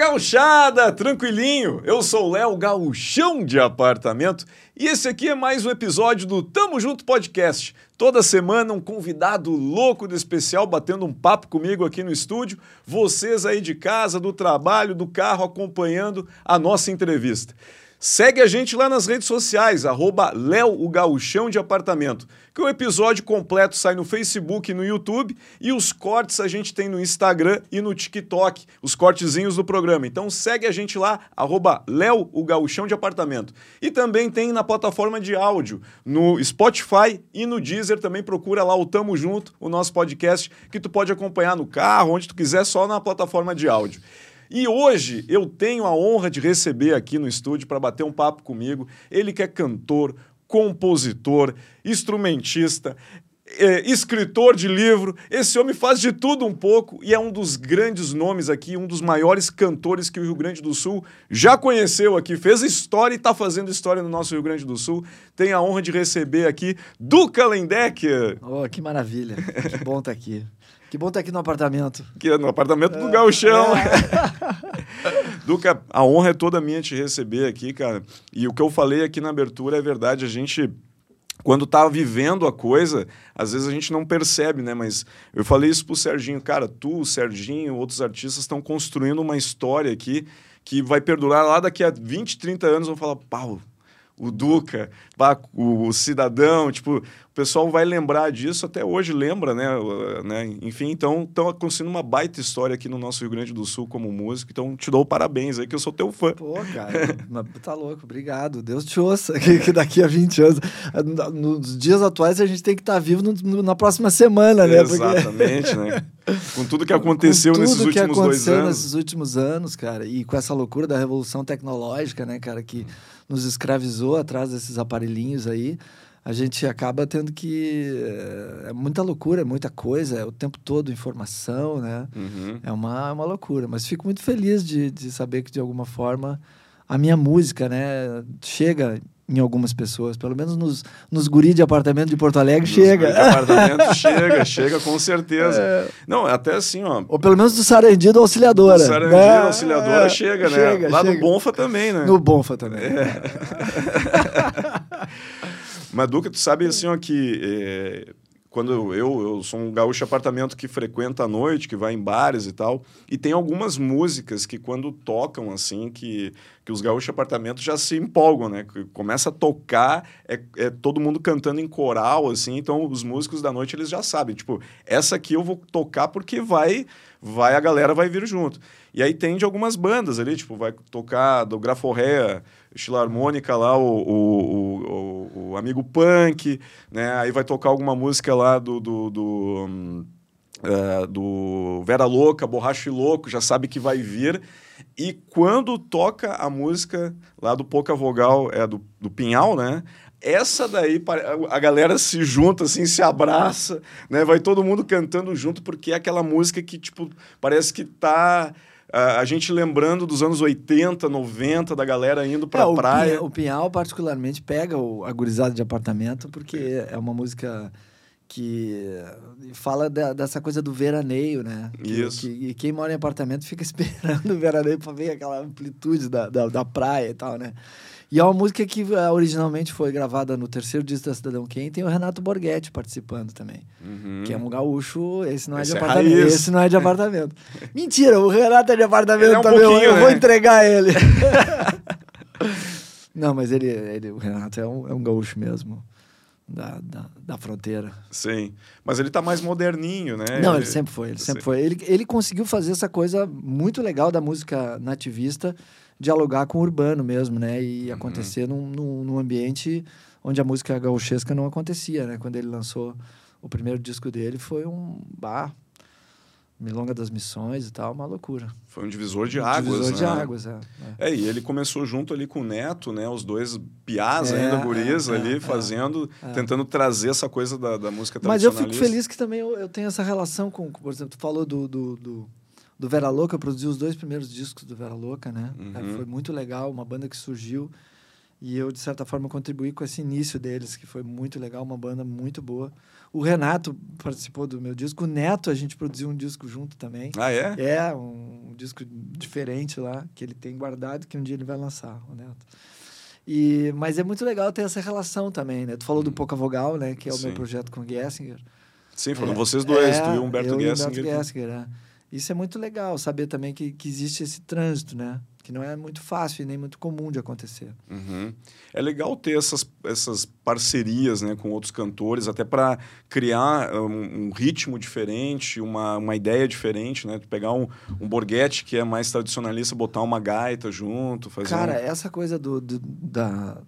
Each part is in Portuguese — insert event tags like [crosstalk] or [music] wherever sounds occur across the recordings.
gauchada, tranquilinho? Eu sou Léo Gauchão de Apartamento e esse aqui é mais um episódio do Tamo Junto Podcast. Toda semana um convidado louco de especial batendo um papo comigo aqui no estúdio, vocês aí de casa, do trabalho, do carro acompanhando a nossa entrevista. Segue a gente lá nas redes sociais, arroba de Apartamento, que o episódio completo sai no Facebook e no YouTube, e os cortes a gente tem no Instagram e no TikTok, os cortezinhos do programa. Então segue a gente lá, arroba de Apartamento. E também tem na plataforma de áudio, no Spotify e no Deezer, também procura lá o Tamo Junto, o nosso podcast, que tu pode acompanhar no carro, onde tu quiser, só na plataforma de áudio. E hoje eu tenho a honra de receber aqui no estúdio para bater um papo comigo. Ele que é cantor, compositor, instrumentista, é, escritor de livro. Esse homem faz de tudo um pouco e é um dos grandes nomes aqui, um dos maiores cantores que o Rio Grande do Sul já conheceu aqui, fez história e está fazendo história no nosso Rio Grande do Sul. Tem a honra de receber aqui Duca Lendecker. Oh, que maravilha. Que bom estar tá aqui. Que bom estar aqui no apartamento. Que é no apartamento do Gauchão. É. [laughs] Duca, a honra é toda minha te receber aqui, cara. E o que eu falei aqui na abertura é verdade. A gente quando tá vivendo a coisa, às vezes a gente não percebe, né? Mas eu falei isso pro Serginho, cara, tu, o Serginho, outros artistas estão construindo uma história aqui que vai perdurar lá daqui a 20, 30 anos, vão falar, pau, o Duca, o cidadão, tipo, o pessoal vai lembrar disso, até hoje lembra, né? né? Enfim, então estão construindo uma baita história aqui no nosso Rio Grande do Sul como músico, então te dou parabéns aí, que eu sou teu fã. Pô, cara, [laughs] tá louco, obrigado. Deus te ouça, que, que, daqui a 20 anos, nos dias atuais a gente tem que estar tá vivo no, na próxima semana, né? Exatamente, Porque... né? [laughs] Com tudo que aconteceu com nesses tudo últimos que aconteceu dois anos. nesses últimos anos, cara, e com essa loucura da revolução tecnológica, né, cara, que nos escravizou atrás desses aparelhinhos aí, a gente acaba tendo que. Eh, é muita loucura, é muita coisa, é o tempo todo informação, né? Uhum. É, uma, é uma loucura. Mas fico muito feliz de, de saber que, de alguma forma, a minha música, né, chega em algumas pessoas, pelo menos nos, nos guri de apartamento de Porto Alegre, nos chega. de apartamento [laughs] chega, chega com certeza. É. Não, até assim, ó. Ou pelo menos do Sarandia do Auxiliadora. Do Sarandia né? Auxiliadora é, chega, né? Chega, Lá chega. no Bonfa também, né? No Bonfa também. É. [laughs] Mas, Duca, tu sabe assim, ó, que é, quando eu, eu sou um gaúcho apartamento que frequenta à noite, que vai em bares e tal, e tem algumas músicas que quando tocam assim, que, que os gaúchos apartamentos já se empolgam, né? Começa a tocar, é, é todo mundo cantando em coral, assim, então os músicos da noite eles já sabem, tipo, essa aqui eu vou tocar porque vai, vai a galera vai vir junto. E aí tem de algumas bandas ali, tipo, vai tocar do Graforrea, Estilarmônica lá, o, o, o, o, Amigo Punk, né? Aí vai tocar alguma música lá do... do, do um, uh, do Vera Louca, Borracho e Louco, já sabe que vai vir. E quando toca a música lá do Pouca Vogal, é do, do Pinhal, né? Essa daí, a galera se junta, assim, se abraça, né? Vai todo mundo cantando junto, porque é aquela música que, tipo, parece que tá a, gente lembrando dos anos 80, 90, da galera indo pra é, praia. Pinhal, o Pinhal, particularmente, pega o, a gurizada de apartamento, porque é uma música que fala da, dessa coisa do veraneio, né? Isso. Que, e quem mora em apartamento fica [laughs] esperando o veraneio para ver aquela amplitude da, da, da, praia e tal, né? E é uma música que uh, originalmente foi gravada no terceiro disco da Cidadão Quem, tem o Renato Borghetti participando também. Uhum. Que é um gaúcho, esse não é esse de é apartamento. Raiz. Esse não é de apartamento. [laughs] Mentira, o Renato é de apartamento é também. Eu, eu né? vou entregar ele. [laughs] não, mas ele, ele, o Renato é um, é um gaúcho mesmo. Da, da, da, fronteira. Sim. Mas ele tá mais moderninho, né? Não, ele, ele sempre foi. Ele sempre foi. Ele, ele conseguiu fazer essa coisa muito legal da música nativista dialogar com o urbano mesmo, né? E uhum. acontecer num, num, num, ambiente onde a música gauchesca não acontecia, né? Quando ele lançou o primeiro disco dele, foi um bar, Milonga das Missões e tal, uma loucura. Foi um divisor de águas, Divisor né? de águas, é, é. É, e ele começou junto ali com o Neto, né? Os dois piás é, ainda, guris é, ali, é, fazendo, é. tentando trazer essa coisa da, da música Mas eu fico feliz que também eu, eu tenho essa relação com, por exemplo, tu falou do, do, do do Vera Louca, eu produzi os dois primeiros discos do Vera Louca, né? Uhum. foi muito legal, uma banda que surgiu E eu, de certa forma, contribuí com esse início deles, que foi muito legal, uma banda muito boa. O Renato participou do meu disco. O Neto, a gente produziu um disco junto também. Ah, é? É, um, um disco diferente lá, que ele tem guardado, que um dia ele vai lançar, o Neto. E, mas é muito legal ter essa relação também, né? Tu falou do Pouca Vogal, né? Que é o Sim. meu projeto com o Gessinger. Sim, foram É, vocês dois, é, tu e o Humberto eu e Gessinger. Humberto Gessinger, é. Isso é muito legal, saber também que, que existe esse trânsito, né? Que não é muito fácil e nem muito comum de acontecer. Uhum. É legal ter essas, essas parcerias né, com outros cantores, até para criar um, um ritmo diferente, uma, uma ideia diferente, né? Pegar um, um Borghetti que é mais tradicionalista, botar uma gaita junto, fazer Cara, um... essa coisa do, do- da,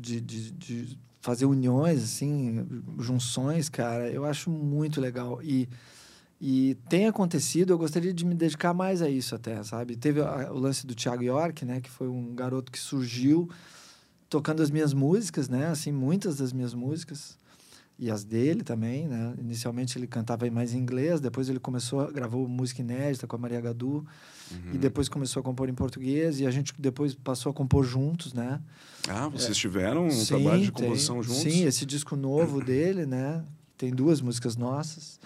de, de, de fazer uniões, assim, junções, cara, eu acho muito legal. E, e tem acontecido, eu gostaria de me dedicar mais a isso até, sabe? Teve a- o lance do Thiago York, né? Que foi um garoto que surgiu tocando as minhas músicas, né? Assim, muitas das minhas músicas. E as dele também, né? Inicialmente ele cantava mais em inglês, depois ele começou, gravou música inédita com a Maria Gadu. Uhum. E depois começou a compor em português e a gente depois passou a compor juntos, né? Ah, vocês tiveram um Sim, trabalho de tem. composição juntos? Sim, esse disco novo dele, né? Tem duas músicas nossas.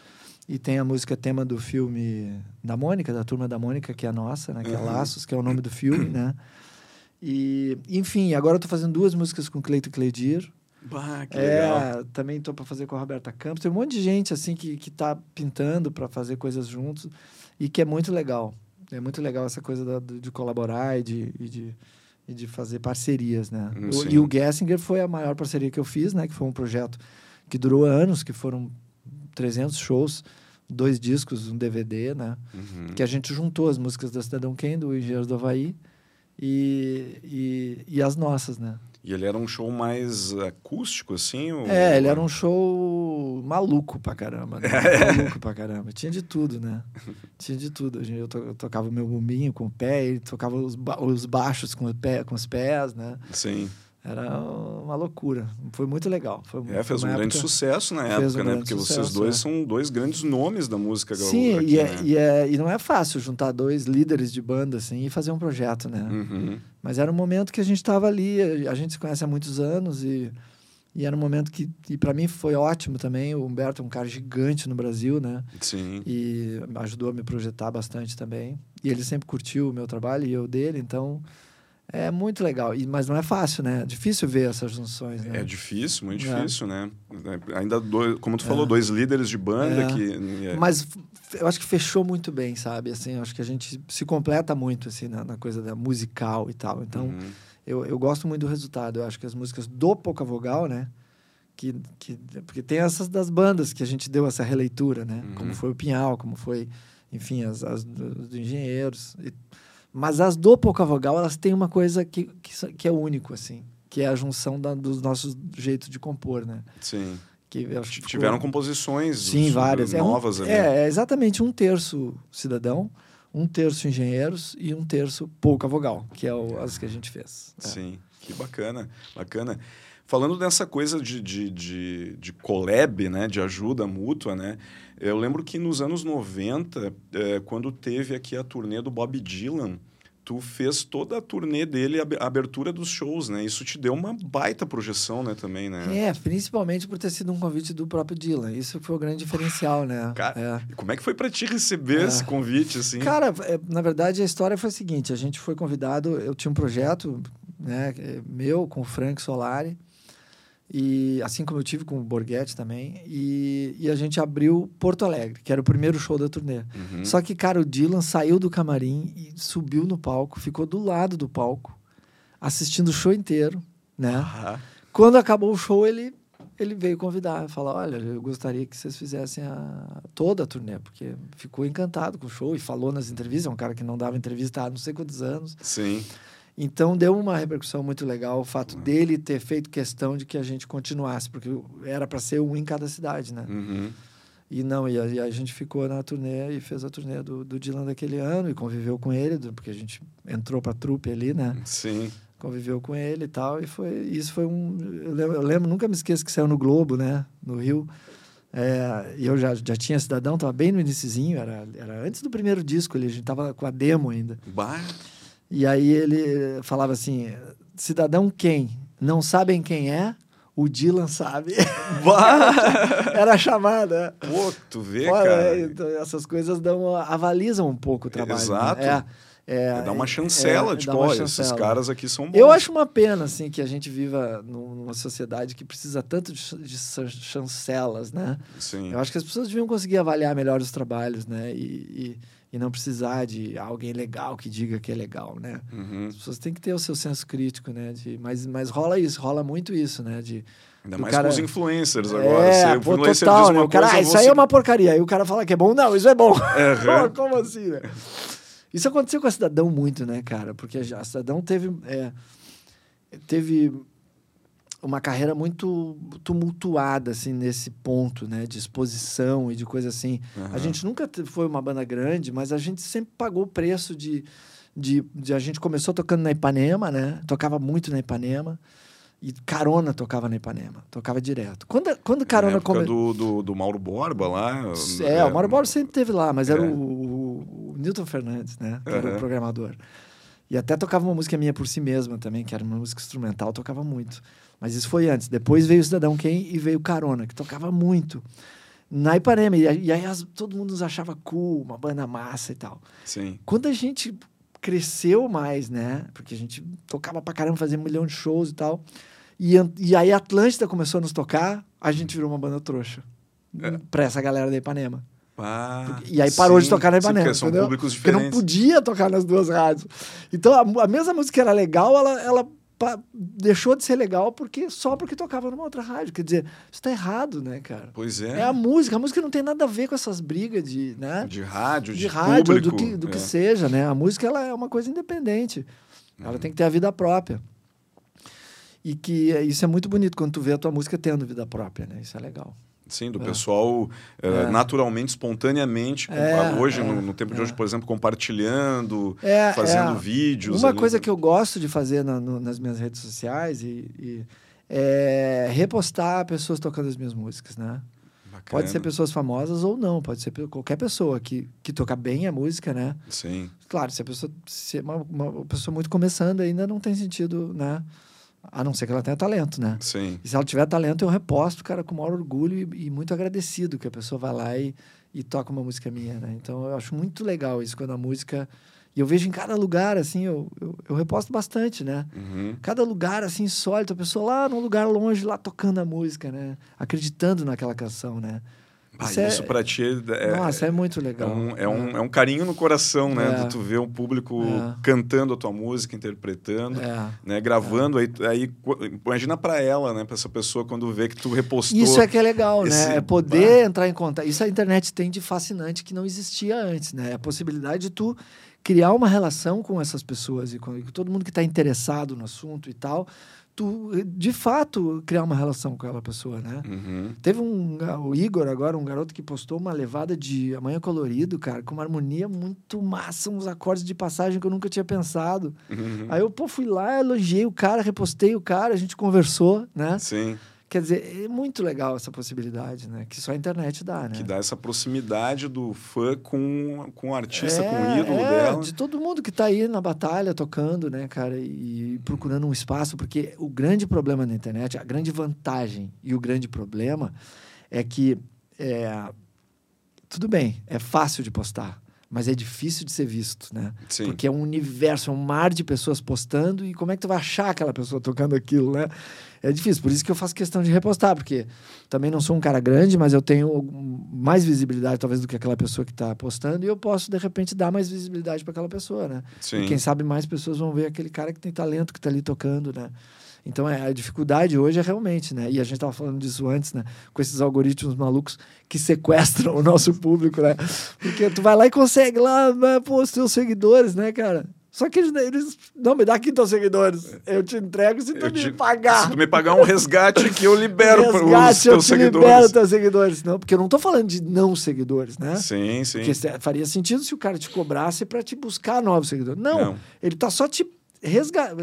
E tem a música tema do filme da Mônica, da Turma da Mônica, que é a nossa, né? Que é. Laços, que é o nome do filme, né? E, enfim, agora eu tô fazendo duas músicas com Cleito Cledir. Bah, que legal. É, também tô para fazer com a Roberta Campos. Tem um monte de gente assim que, que tá pintando para fazer coisas juntos e que é muito legal. É muito legal essa coisa da- de colaborar e de, e de, e de fazer parcerias, né? Hum, O- e o Gessinger foi a maior parceria que eu fiz, né? Que foi um projeto que durou anos, que foram 300 shows, dois discos, um DVD, né? Uhum. Que a gente juntou as músicas da Cidadão Ken, do Engenheiros do Havaí e, e, e as nossas, né? E ele era um show mais acústico, assim? ou- É, ele era um show maluco pra caramba. Né? [laughs] maluco pra caramba. Tinha de tudo, né? [laughs] Tinha de tudo. Eu, to- eu tocava o meu bumbinho com o pé, ele tocava os, ba- os baixos com, o pé, com os pés, né? Sim. Era uma loucura. Foi muito legal. Foi, É, fez um uma grande época- sucesso na época, um né? grande Porque vocês sucesso, dois é. são dois grandes nomes da música gaúcha. Sim, aqui, e, é, né? e, é, e não é fácil juntar dois líderes de banda assim e fazer um projeto, né? Uhum. Mas era um momento que a gente estava ali, a gente se conhece há muitos anos e, e era um momento que, e para mim foi ótimo também. O Humberto é um cara gigante no Brasil, né? Sim. E ajudou a me projetar bastante também. E ele sempre curtiu o meu trabalho e eu dele, então é muito legal. E, mas não é fácil, né? É difícil ver essas junções, né? É difícil, muito É. difícil, né? É, Ainda, dois, como tu É. falou, dois líderes de banda É. que... é- Mas eu acho que fechou muito bem, sabe? Assim, eu acho que a gente se completa muito assim na, na coisa da musical e tal. Então, Uhum. eu, eu gosto muito do resultado. Eu acho que as músicas do Pouca Vogal, né? Que, que, porque tem essas das bandas que a gente deu essa releitura, né? Uhum. Como foi o Pinhal, como foi, enfim, as, as do, do Engenheiros. E- mas as do Pouca Vogal, elas têm uma coisa que, que, que é único, assim. Que é a junção da, dos nossos jeitos de compor, né? Sim. Que acho ficou- Tiveram composições Sim, várias. É um- novas ali. É, é exatamente um terço cidadão, um terço engenheiros e um terço pouca vogal, que é o- as que a gente fez. É. Sim, que bacana, bacana. Falando dessa coisa de, de, de, de collab, né, de ajuda mútua, né, eu lembro que nos anos 90, eh, quando teve aqui a turnê do Bob Dylan, tu fez toda a turnê dele, a ab- a abertura dos shows, né? Isso te deu uma baita projeção, né, também, né? É, principalmente por ter sido um convite do próprio Dylan. Isso foi o grande diferencial, né? [laughs] Cara, É. Como é que foi para ti receber É. esse convite, assim? Cara, é, na verdade a história foi a seguinte: a gente foi convidado, eu tinha um projeto, né, é, meu com o Frank Solari, e assim como eu tive com o Borghetti também, e, e a gente abriu Porto Alegre, que era o primeiro show da turnê. Uhum. Só que, cara, o Dylan saiu do camarim e subiu no palco, ficou do lado do palco, assistindo o show inteiro, né? Ah, Quando acabou o show, ele, ele veio convidar, falar, olha, eu gostaria que vocês fizessem a, toda a turnê, porque ficou encantado com o show e falou nas entrevistas, é um cara que não dava entrevista há não sei quantos anos. sim. Então, deu uma repercussão muito legal o fato dele ter feito questão de que a gente continuasse, porque era para ser um em cada cidade, né? Uhum. E não, e a, e a gente ficou na turnê e fez a turnê do, do Dylan daquele ano e conviveu com ele, do- porque a gente entrou pra trupe ali, né? Sim. Conviveu com ele e tal. E foi, isso foi um. Eu lembro, eu lembro, nunca me esqueço que saiu no Globo, né? No Rio. É, e eu já, já tinha Cidadão, tava bem no iniciozinho, era, era antes do primeiro disco ali, a gente tava com a demo ainda. Bah. E aí ele falava assim: cidadão quem? Não sabem quem é? O Dylan sabe. [laughs] Era a chamada. Pô, tu vê, Olha, cara. é, então, essas coisas dão, avalizam um pouco o trabalho. né? Exato. É, é, Dá uma chancela, é, tipo, esses caras aqui são bons. Eu acho uma pena, assim, que a gente viva num- numa sociedade que precisa tanto de, de chan- chancelas, né? Sim. Eu acho que as pessoas deviam conseguir avaliar melhor os trabalhos, né? E, e, e não precisar de alguém legal que diga que é legal, né? Uhum. As pessoas têm que ter o seu senso crítico, né? De, mas, mas rola isso, rola muito isso, né? De, Ainda mais cara- com os influencers agora. é, Se pô, o influencer total, né? O cara, coisa, ah, isso vou aí é uma porcaria. Aí o cara fala que é bom. Não, isso é bom. Pô, [laughs] Como assim, né? Isso aconteceu com a Cidadão muito, né, cara? Porque a Cidadão teve, é, teve uma carreira muito tumultuada, assim, nesse ponto, né? De exposição e de coisa assim. A Aham. gente nunca foi uma banda grande, mas a gente sempre pagou o preço de, de, de... A gente começou tocando na Ipanema, né? Tocava muito na Ipanema. E Carona tocava na Ipanema. Tocava direto. Quando, quando Na Carona época começou... do, do, do Mauro Borba lá. É, o Mauro Borba sempre teve lá, mas era É. o, o, o Newton Fernandes, né? Que era Aham. o programador. E até tocava uma música minha por si mesma também, que era uma música instrumental, tocava muito. Mas isso foi antes. Depois veio o Cidadão Quem e veio o Carona, que tocava muito. Na Ipanema. E, aí- as- todo mundo nos achava cool, uma banda massa e tal. Sim. Quando a gente cresceu mais, né? Porque a gente tocava pra caramba, fazia um milhão de shows e tal. E, e aí a Atlântida começou a nos tocar, a gente virou uma banda trouxa. É. Pra essa galera da Ipanema. Ah, E aí parou de sim, tocar na sim, Ipanema. porque são públicos Porque não diferentes. podia tocar nas duas rádios. Então a, a mesma música que era legal, ela, ela pa- deixou de ser legal porque só porque tocava numa outra rádio. Quer dizer, isso tá errado, né, cara? Pois É. é. a música. A música não tem nada a ver com essas brigas de, né? De rádio, de, de rádio, público. do que, do que é. seja, né? A música ela é uma coisa independente. Uhum. Ela tem que ter a vida própria. E que é- isso é muito bonito quando tu vê a tua música tendo vida própria, né? Isso é legal. Sim, do É. pessoal eh, É. naturalmente, espontaneamente, É, hoje, é, no, no tempo de é. hoje, por exemplo, compartilhando, É, fazendo vídeos. Uma ali. coisa que eu gosto de fazer na- no- nas minhas redes sociais e, e é repostar pessoas tocando as minhas músicas, né? Bacana. Pode ser pessoas famosas ou não, pode ser qualquer pessoa que, que toca bem a música, né? Sim, Claro, se a pessoa se uma, uma pessoa muito começando ainda não tem sentido, né? A não ser que ela tenha talento, né? sim. E se ela tiver talento, eu reposto, cara, com o maior orgulho e, e muito agradecido que a pessoa vai lá e, e toca uma música minha, né? Então eu acho muito legal isso quando a música. E eu vejo em cada lugar, assim, eu, eu, eu reposto bastante, né? Uhum. Cada lugar, assim, insólito, a pessoa lá num lugar longe, lá tocando a música, né? Acreditando naquela canção, né? Ah, Isso isso é- pra ti é, Nossa, é muito é, legal. um, é, um, é um carinho no coração, né? É. De tu ver o público É. cantando a tua música, interpretando. É. Né, gravando, aí, aí imagina pra ela, né, pra essa pessoa quando vê que tu repostou. Isso é que é legal, esse- né? É poder entrar em contato. Isso a internet tem de fascinante que não existia antes, né? A possibilidade de tu criar uma relação com essas pessoas e com todo mundo que está interessado no assunto e tal, tu de fato criar uma relação com aquela pessoa, né? Uhum. Teve um ga- o Igor agora, um garoto que postou uma levada de Amanhã Colorido, cara, com uma harmonia muito massa, uns acordes de passagem que eu nunca tinha pensado. Uhum. Aí eu pô, fui lá, elogiei o cara, repostei o cara, a gente conversou, né? Sim, Quer dizer, é muito legal essa possibilidade, né? Que só a internet dá, né? que dá essa proximidade do fã com, com o artista, é, com o ídolo é, dela. De todo mundo que tá aí na batalha tocando, né, cara, e procurando um espaço, porque o grande problema na internet, a grande vantagem e o grande problema é que é, tudo bem, é fácil de postar, mas é difícil de ser visto, né? Sim. Porque é um universo, é um mar de pessoas postando e como é que tu vai achar aquela pessoa tocando aquilo, né? É difícil, por isso que eu faço questão de repostar, porque também não sou um cara grande, mas eu tenho mais visibilidade talvez do que aquela pessoa que está postando e eu posso de repente dar mais visibilidade para aquela pessoa, né? Sim. E quem sabe mais pessoas vão ver aquele cara que tem talento que está ali tocando, né? Então é, a dificuldade hoje é realmente, né? E a gente estava falando disso antes, né? Com esses algoritmos malucos que sequestram o nosso público, né? Porque tu vai lá e consegue lá, né, pô, os teus seguidores, né, cara? Só que eles, eles não me dá aqui teus seguidores. Eu te entrego se tu Eu me te- pagar. Se tu me pagar um resgate que eu libero [laughs] para Resgate, os eu teus te libero seguidores. teus seguidores. Não, porque eu não tô falando de não seguidores, né? Sim, sim. Porque faria sentido se o cara te cobrasse para te buscar novos seguidores. Não, Não. ele tá só te resga...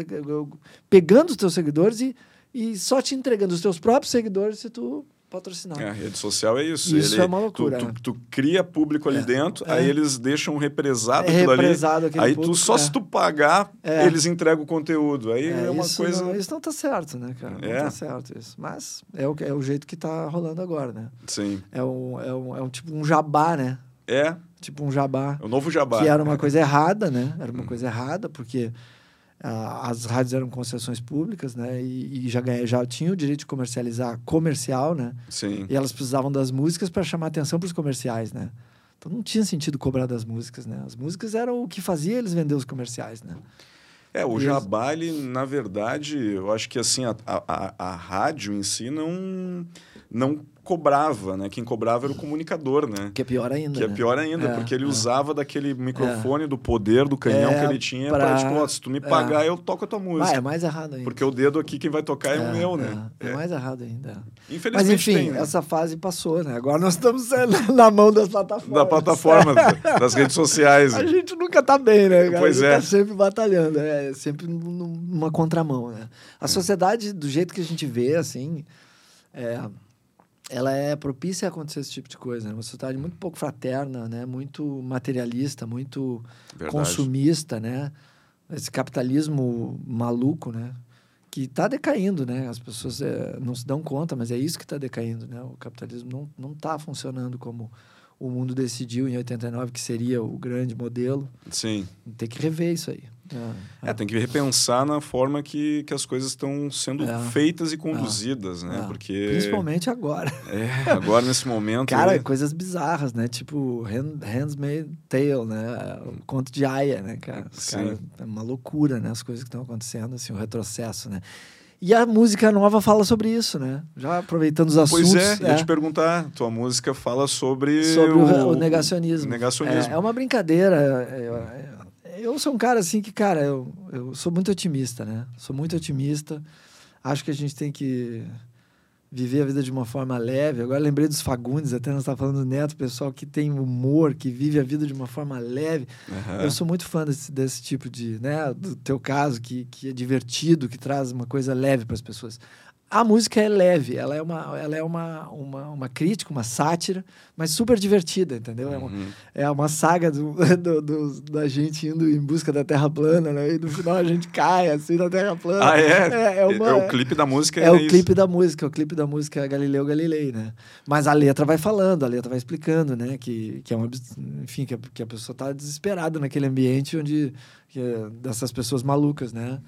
pegando os teus seguidores e, e só te entregando os teus próprios seguidores se tu patrocinar. É, a rede social é isso. Isso é uma loucura, Tu, tu, tu cria público ali É, dentro, é. aí eles deixam represado É aquilo represado ali. Aí tu, público, só é. se tu pagar, É. eles entregam o conteúdo. Aí é, uma isso coisa. Não, isso não tá certo, né, cara? É. Não tá certo isso. Mas é o, que- é o jeito que tá rolando agora, né? Sim. É um, é um, é um tipo um jabá, né? É, Tipo um jabá. o novo jabá. Que era uma coisa errada, né? Era uma Hum. coisa errada, porque as rádios eram concessões públicas, né? E, e já, ganha, já tinham o direito de comercializar comercial, né? Sim. E elas precisavam das músicas para chamar atenção para os comerciais, né? Então não tinha sentido cobrar das músicas, né? As músicas eram o que fazia eles vender os comerciais, né? É, o jabá, ele, na verdade, eu acho que assim, a, a, a- a rádio em si não, não cobrava, né? Quem cobrava era o comunicador, né? Que é pior ainda. Que é né? pior ainda, É, porque ele é. usava daquele microfone do poder do canhão É, que ele tinha pra, pra- tipo, ó, se tu me pagar, eu toco a tua Ah, música. é mais errado ainda. Porque o dedo aqui quem vai tocar é, o meu, né? É, é mais errado ainda. Mas Infelizmente enfim, tem, né? essa fase passou, né? Agora nós estamos na mão das plataformas. Da plataforma, [laughs] das redes sociais. A gente nunca tá bem, né? cara? Pois a gente é. tá sempre batalhando, é sempre num- numa contramão, né? A sociedade, do jeito que a gente vê, assim, é, ela é propícia a acontecer esse tipo de coisa, né? Uma sociedade muito pouco fraterna, né? Muito materialista, muito Verdade. consumista, né? Esse capitalismo maluco, né? Que está decaindo, né? As pessoas eh, não se dão conta, mas é isso que está decaindo, né? O capitalismo não não está funcionando como o mundo decidiu em 89 que seria o grande modelo. Sim. Tem que rever isso aí. É, tem que repensar na forma que, que as coisas estão sendo É. feitas e conduzidas, né? É. Porque. Principalmente agora. É, agora nesse momento. Cara, coisas bizarras, né? Tipo, Hand, Handmaid's Tale, né? O conto de Aya, né, cara? Cara- é uma loucura, né? As coisas que estão acontecendo, assim, o retrocesso, né? E a música nova fala sobre isso, né? Já aproveitando os assuntos. Pois é, ia é, te perguntar. Tua música fala sobre. sobre o, o negacionismo. negacionismo. É, é uma brincadeira. Eu, sou um cara assim que, cara, eu, eu sou muito otimista, né? Sou muito otimista. Acho que a gente tem que viver a vida de uma forma leve. Agora lembrei dos Fagundes, até nós estávamos falando do Neto, pessoal que tem humor, que vive a vida de uma forma leve. Aham. Eu sou muito fã desse, desse tipo de, né, do teu caso, que, que é divertido, que traz uma coisa leve para as pessoas. A música é leve, ela é, uma, ela é uma, uma, uma crítica, uma sátira, mas super divertida, entendeu? É uma, Uhum. é uma saga do, [laughs] do- do- da gente indo em busca da Terra plana, né? E no final a gente cai assim na Terra plana. Ah, é? É, é uma- o clipe da música É o isso. clipe da música, o clipe da música é Galileu Galilei, né? Mas a letra vai falando, a letra vai explicando, né? Que, que é uma, enfim, que a, que a pessoa tá desesperada naquele ambiente onde é dessas pessoas malucas, né?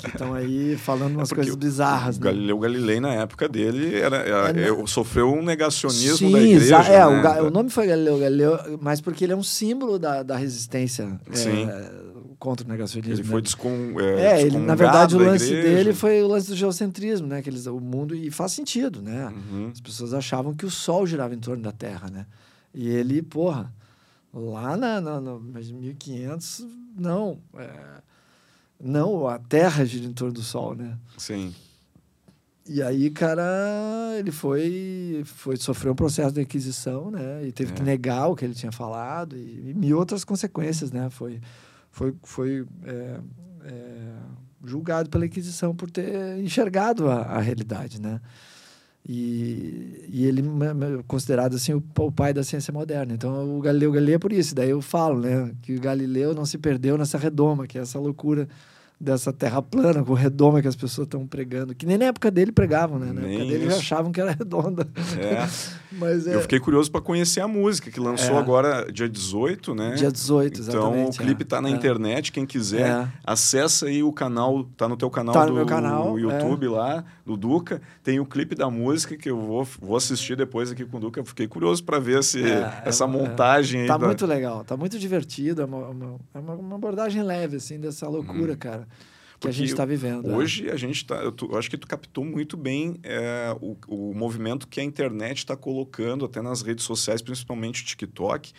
Que estão aí [laughs] falando umas É coisas bizarras, o né? Galileu Galilei, na época dele, era, era- É, eu- sofreu um negacionismo Sim, da igreja. é, né? o, ga- o nome foi Galileu Galileu, mas porque ele é um símbolo da, da resistência é, contra o negacionismo. Ele né? foi descom, É, ele, na verdade, o lance igreja. dele foi o lance do geocentrismo, né? Que eles, o mundo, e faz sentido, né? Uhum. As pessoas achavam que o Sol girava em torno da Terra, né? E ele, porra, lá na, na, no, mas 1500, não. é, não, a Terra gira em torno do Sol, né? Sim. E aí, cara, ele foi, foi sofrer um processo de inquisição, né? E teve É. que negar o que ele tinha falado e, e mil outras consequências, né? Foi, foi, foi é, é, julgado pela Inquisição por ter enxergado a, a realidade, né? E, e ele ma- considerado assim o, o pai da ciência moderna. Então o Galileu Galilei é por isso. Daí eu falo, né, que o Galileu não se perdeu nessa redoma, que é essa loucura dessa terra plana com redoma que as pessoas estão pregando, que nem na época dele pregavam, né? Na Nem época dele já isso. achavam que era redonda. É. [laughs] Mas é Eu fiquei curioso para conhecer a música, que lançou É. agora dia 18, né? dia 18, Então exatamente. o clipe é. tá na É. internet, quem quiser, É. acessa aí o canal, tá no teu canal Tá do no meu canal, é. YouTube lá, do Duca, tem o clipe da música que eu vou, vou assistir depois aqui com o Duca, eu fiquei curioso para ver se É, essa é, montagem aí Tá da- muito legal, tá muito divertido, é uma, uma, é uma, uma abordagem leve, assim, dessa loucura, cara, que a gente tá vivendo. é. Hoje a gente tá. Eu, eu acho que tu captou muito bem é, o, o movimento que a internet está colocando, até nas redes sociais, principalmente o TikTok,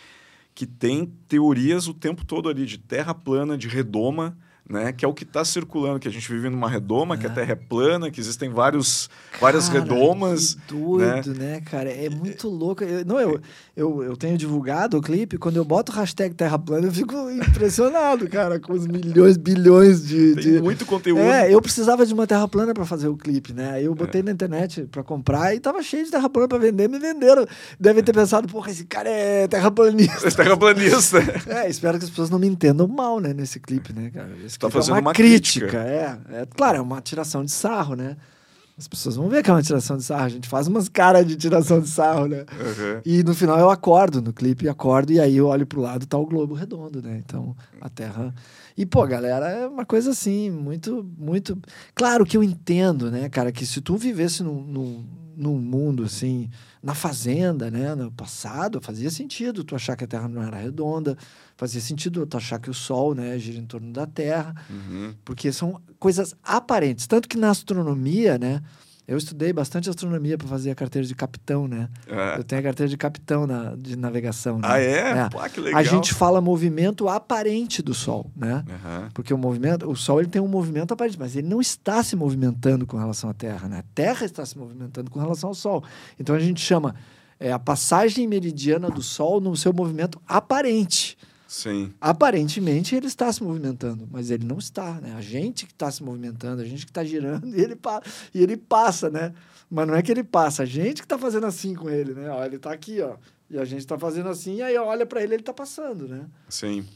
que tem teorias o tempo todo ali de terra plana, de redoma, né? Que é o que está circulando, que a gente vive numa redoma, é. que a Terra é plana, que existem vários, cara, várias redomas. Que doido, né? né, cara? É muito louco. Eu, não, eu, eu, eu tenho divulgado o clipe, quando eu boto o hashtag Terra plana, eu fico impressionado, cara, com os milhões, bilhões de. Tem de... muito conteúdo. É, eu precisava de uma Terra plana para fazer o clipe, né? Aí eu botei é. na internet para comprar e tava cheio de Terra plana para vender, me venderam. Devem ter pensado, porra, esse cara é terraplanista. É [laughs] terraplanista. é, espero que as pessoas não me entendam mal, né, nesse clipe, né, cara? Tá fazendo é uma, uma crítica. crítica. É, é, claro, é uma tiração de sarro, né? As pessoas vão ver que é uma tiração de sarro. A gente faz umas caras de tiração de sarro, né? Uhum. E no final eu acordo no clipe, acordo e aí eu olho pro lado tá o globo redondo, né? Então a Terra. E, pô, galera, é uma coisa assim, muito, muito. Claro que eu entendo, né, cara, que se tu vivesse num, num, num mundo assim na fazenda, né, no passado, fazia sentido tu achar que a Terra não era redonda, fazia sentido tu achar que o Sol, né, gira em torno da Terra, uhum. porque são coisas aparentes. Tanto que na astronomia, né, eu estudei bastante astronomia para fazer a carteira de capitão, né? É. Eu tenho a carteira de capitão na, de navegação. Né? Ah, é? é. Pô, que legal. A gente fala movimento aparente do Sol, né? Uhum. Porque o movimento, o Sol ele tem um movimento aparente, mas ele não está se movimentando com relação à Terra, né? A Terra está se movimentando com relação ao Sol. Então a gente chama é, a passagem meridiana do Sol no seu movimento aparente. Sim. Aparentemente ele está se movimentando, mas ele não está, né? A gente que está se movimentando, a gente que está girando [laughs] e ele, pa e ele passa, né? Mas não é que ele passa, a gente que está fazendo assim com ele, né? Ó, ele está aqui, ó. E a gente está fazendo assim, e aí olha para ele, ele está passando, né? Sim.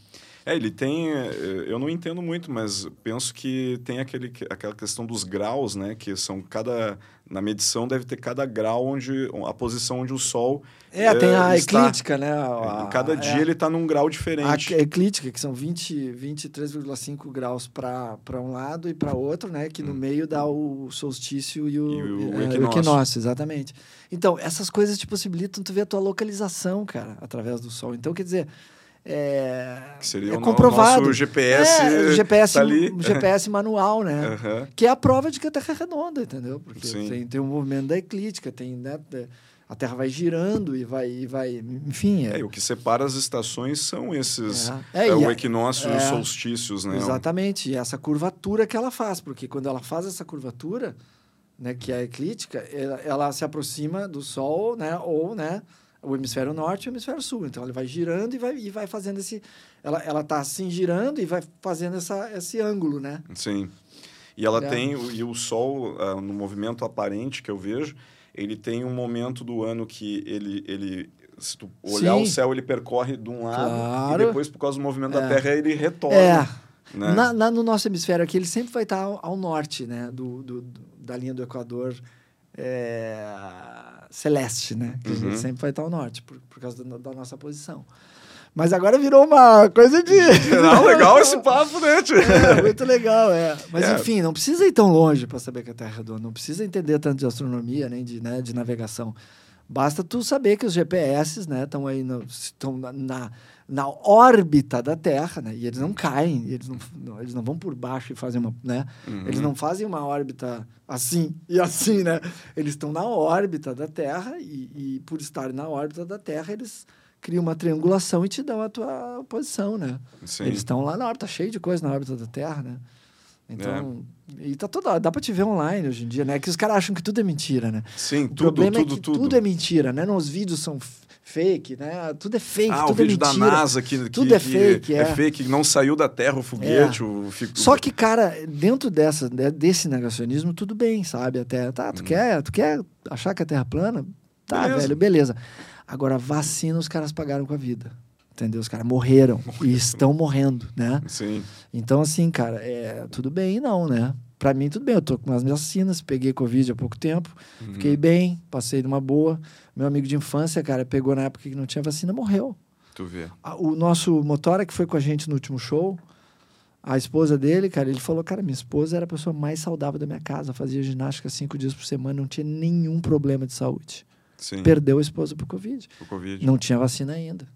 É, ele tem. Eh, eu não entendo muito, mas penso que tem aquele, aquela questão dos graus, né? Que são cada. Na medição deve ter cada grau onde. a posição onde o Sol. É, é tem a está, eclíptica, né? A, cada é, dia ele está num grau diferente. A eclíptica, que são 20, 23,5 graus para um lado e para outro, né? Que no hum. meio dá o solstício e o, e o, é, equinócio. o equinócio. Exatamente. Então, essas coisas te possibilitam tu ver a tua localização, cara, através do Sol. Então, quer dizer é, que seria é o comprovado. nosso GPS, é, o GPS, tá ali. [laughs] GPS manual, né? Uhum. Que é a prova de que a Terra é redonda, entendeu? Porque Sim. tem, tem um movimento da eclíptica, tem, né, a Terra vai girando e vai, e vai enfim. É. é o que separa as estações são esses, é. é, o equinócio e os solstícios, né? Exatamente, e essa curvatura que ela faz, porque quando ela faz essa curvatura, né, que é a eclíptica, ela, ela se aproxima do Sol, né, ou, né, o hemisfério norte e o hemisfério sul. Então, ele vai girando e vai, e vai fazendo esse... Ela, ela tá assim girando e vai fazendo essa, esse ângulo, né? Sim. E ela é. tem... E o Sol, uh, no movimento aparente que eu vejo, ele tem um momento do ano que ele... ele se tu olhar Sim. o céu, ele percorre de um lado claro. e depois, por causa do movimento é. da Terra, ele retorna. É. Né? Na, na, no nosso hemisfério aqui, ele sempre vai estar ao, ao norte, né? Do, do, do, da linha do Equador é, celeste, né? Que uhum. a gente uhum. sempre vai estar ao norte, por, por causa da, da nossa posição. Mas agora virou uma coisa de. [laughs] Não, legal esse papo, né? É, muito legal, é. Mas é. enfim, não precisa ir tão longe para saber que a Terra é redonda. Não precisa entender tanto de astronomia, nem de, né, de navegação. Basta tu saber que os GPS, né, estão aí estão na, na, na, órbita da Terra, né? E eles não caem, eles não, não eles não vão por baixo e fazem uma, né? Uhum. Eles não fazem uma órbita assim e assim, né? Eles estão na órbita da Terra e, e por estarem na órbita da Terra, eles criam uma triangulação e te dão a tua posição, né? Sim. Eles estão lá na órbita, cheio de coisa na órbita da Terra, né? Então, é. e tá toda, dá para te ver online hoje em dia, né? Que os caras acham que tudo é mentira, né? Sim, o tudo, problema tudo, é que tudo. tudo é mentira, né? Não, os vídeos são fake, né? Tudo é fake, ah, tudo o vídeo é mentira. da NASA que, tudo que, é fake, é. é. é fake, não saiu da Terra o foguete. É. O, fico... Só que, cara, dentro dessa, desse negacionismo, tudo bem, sabe? Até, tá, tu, hum. quer, tu quer achar que a Terra é plana? Tá, beleza. velho, beleza. Agora, vacina os caras pagaram com a vida. Entendeu? Os caras morreram e estão morrendo, né? Sim. Então, assim, cara, é tudo bem não, né? Pra mim, tudo bem. Eu tô com as minhas vacinas, peguei Covid há pouco tempo, uhum. fiquei bem, passei numa boa. Meu amigo de infância, cara, pegou na época que não tinha vacina, morreu. Tu vê. O nosso motora que foi com a gente no último show, a esposa dele, cara, ele falou, cara, minha esposa era a pessoa mais saudável da minha casa, fazia ginástica cinco dias por semana, não tinha nenhum problema de saúde. Sim. Perdeu a esposa pro Covid. Pro COVID. Não tinha vacina ainda.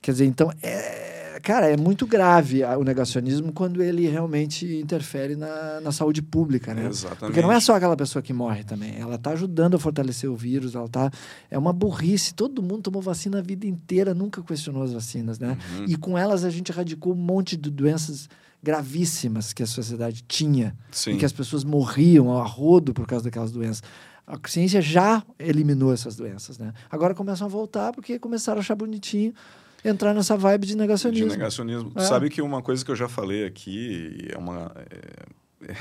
Quer dizer, então, é, cara, é muito grave o negacionismo quando ele realmente interfere na, na saúde pública, né? Exatamente. Porque não é só aquela pessoa que morre também. Ela está ajudando a fortalecer o vírus, ela tá... É uma burrice. Todo mundo tomou vacina a vida inteira, nunca questionou as vacinas, né? Uhum. E com elas a gente erradicou um monte de doenças gravíssimas que a sociedade tinha Sim. e que as pessoas morriam ao rodo por causa daquelas doenças. A ciência já eliminou essas doenças, né? Agora começam a voltar porque começaram a achar bonitinho entrar nessa vibe de De negacionismo. negacionismo. É. Sabe que uma coisa que eu já falei aqui é uma. é-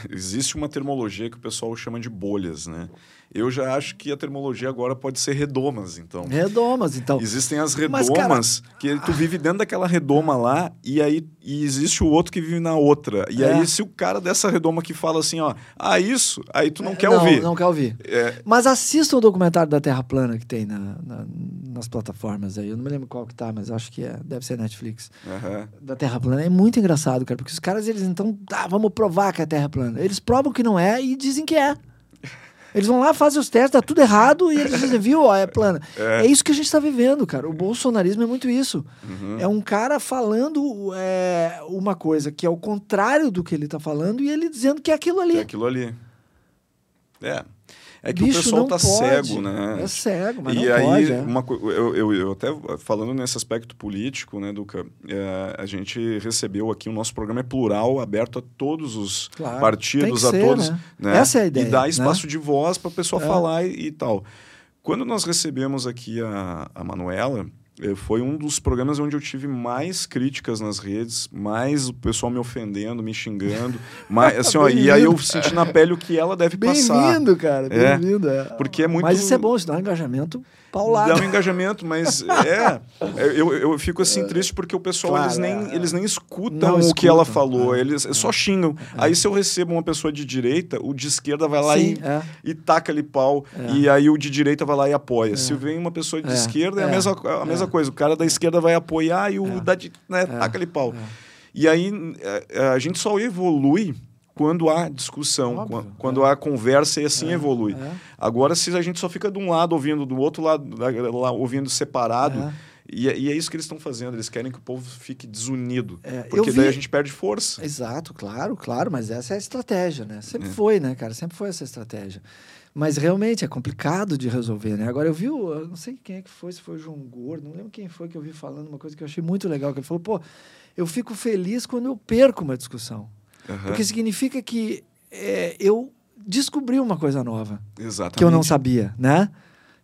existe uma termologia que o pessoal chama de bolhas, né? Eu já acho que a termologia agora pode ser redomas, então. Redomas, então. Existem as Mas, redomas, cara, que tu vive dentro daquela redoma lá, e aí e existe o outro que vive na outra. E É. aí, se o cara dessa redoma que fala assim, ó, ah, isso, aí tu não quer É, não, ouvir. Não quer ouvir. É, Mas assista o documentário da Terra Plana que tem na, na- nas plataformas aí. Eu não me lembro qual que tá, mas acho que é, deve ser Netflix. aham. Da Terra Plana. É muito engraçado, cara, porque os caras, eles então, ah, vamos provar que é Terra plana. Eles provam que não é e dizem que é. Eles vão lá, fazem os testes, dá tudo errado e eles dizem, viu, ó, é plana. [laughs] É. isso que a gente tá vivendo, cara. O bolsonarismo é muito isso. Uhum. É um cara falando é, uma coisa que é o contrário do que ele tá falando e ele dizendo que é aquilo ali. É aquilo ali. É. É que Bicho, o pessoal tá pode. cego, né? É cego, mas e não aí, pode. é. uma, eu, eu, eu até falando nesse aspecto político, né, Duca, é, a gente recebeu aqui, o nosso programa é plural, aberto a todos os Claro, partidos, a ser, todos. né? né? Essa é a ideia, E dá né? espaço de voz para a pessoa É. falar e, e tal. Quando nós recebemos aqui a, a Manuela, foi um dos programas onde eu tive mais críticas nas redes, mais o pessoal me ofendendo, me xingando. [laughs] mais, assim, ó, e aí eu senti na pele o que ela deve passar. Bem-vindo, cara. É, Bem-vindo. É. porque é muito- Mas isso é bom, isso dá um engajamento paulado. Dá um engajamento, mas [laughs] é. Eu, eu fico assim triste porque o pessoal Claro, eles, nem, é. eles nem escutam Não o que ela falou, é. eles só xingam. Aí se eu recebo uma pessoa de direita, o de esquerda vai lá Sim, e, é. e taca ali pau, É. e aí o de direita vai lá e apoia. Se vem uma pessoa de É, esquerda, é, a é, mesma, a mesma é. coisa. O cara da esquerda vai apoiar e o É. da di- né, taca ali pau. E aí é, a gente só evolui quando há discussão, Óbvio, quan- quando há conversa e assim É, evolui. é. Agora, se a gente só fica de um lado ouvindo, do outro lado lá, ouvindo separado, É. e, é- e é isso que eles estão fazendo. Eles querem que o povo fique desunido. É, porque eu daí vi- a gente perde força. Exato, claro, claro, mas essa é a estratégia, né? Sempre É. foi, né, cara? Sempre foi essa estratégia. Mas realmente é complicado de resolver, né? Agora eu vi, eu não sei quem é que foi, se foi o João Gordo, não lembro quem foi que eu vi falando uma coisa que eu achei muito legal, que ele falou, pô, eu fico feliz quando eu perco uma discussão. Aham. Porque significa que é, eu descobri uma coisa nova. Exatamente. que eu não sabia, né?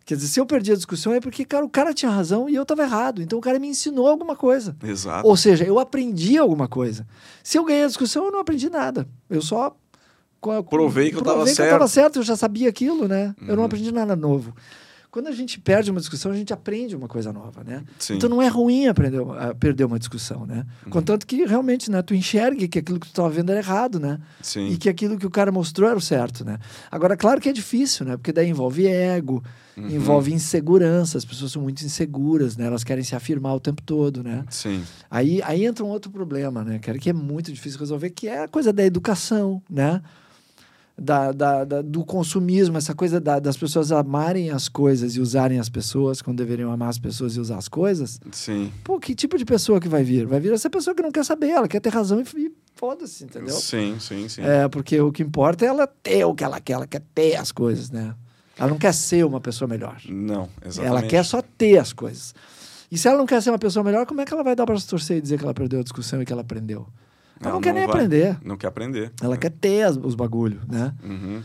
Quer dizer, se eu perdi a discussão é porque, cara, o cara tinha razão e eu estava errado. Então o cara me ensinou alguma coisa. Exato. Ou seja, eu aprendi alguma coisa. Se eu ganhei a discussão, eu não aprendi nada. Eu só Provei que eu tava provei que eu certo. tava certo, eu já sabia aquilo, né? Eu não Uhum. aprendi nada novo. Quando a gente perde uma discussão, a gente aprende uma coisa nova, né? Sim. Então não é ruim aprender, perder uma discussão, né? Uhum. Contanto que realmente, né, tu enxergue que aquilo que tu estava vendo era errado, né? Sim. e que aquilo que o cara mostrou era o certo, né? Agora, claro que é difícil, né? Porque daí envolve ego, Uhum. envolve insegurança, as pessoas são muito inseguras, né? Elas querem se afirmar o tempo todo, né? Sim. Aí, aí entra um outro problema, né, cara, que é muito difícil resolver, que é a coisa da educação, né? Da, da, da- do consumismo, essa coisa da- das pessoas amarem as coisas e usarem as pessoas quando deveriam amar as pessoas e usar as coisas. Sim. Pô, que tipo de pessoa que vai vir? Vai vir essa pessoa que não quer saber, ela quer ter razão e, e foda-se, entendeu? Sim, sim, sim. É, porque o que importa é ela ter o que ela quer, ela quer ter as coisas, né? Ela não quer ser uma pessoa melhor. Não, exatamente. Ela quer só ter as coisas. E se ela não quer ser uma pessoa melhor, como é que ela vai dar para se torcer e dizer que ela perdeu a discussão e que ela aprendeu? Ela não, quer nem vai. aprender. Não quer aprender. Ela quer ter as- os bagulho, né? Uhum.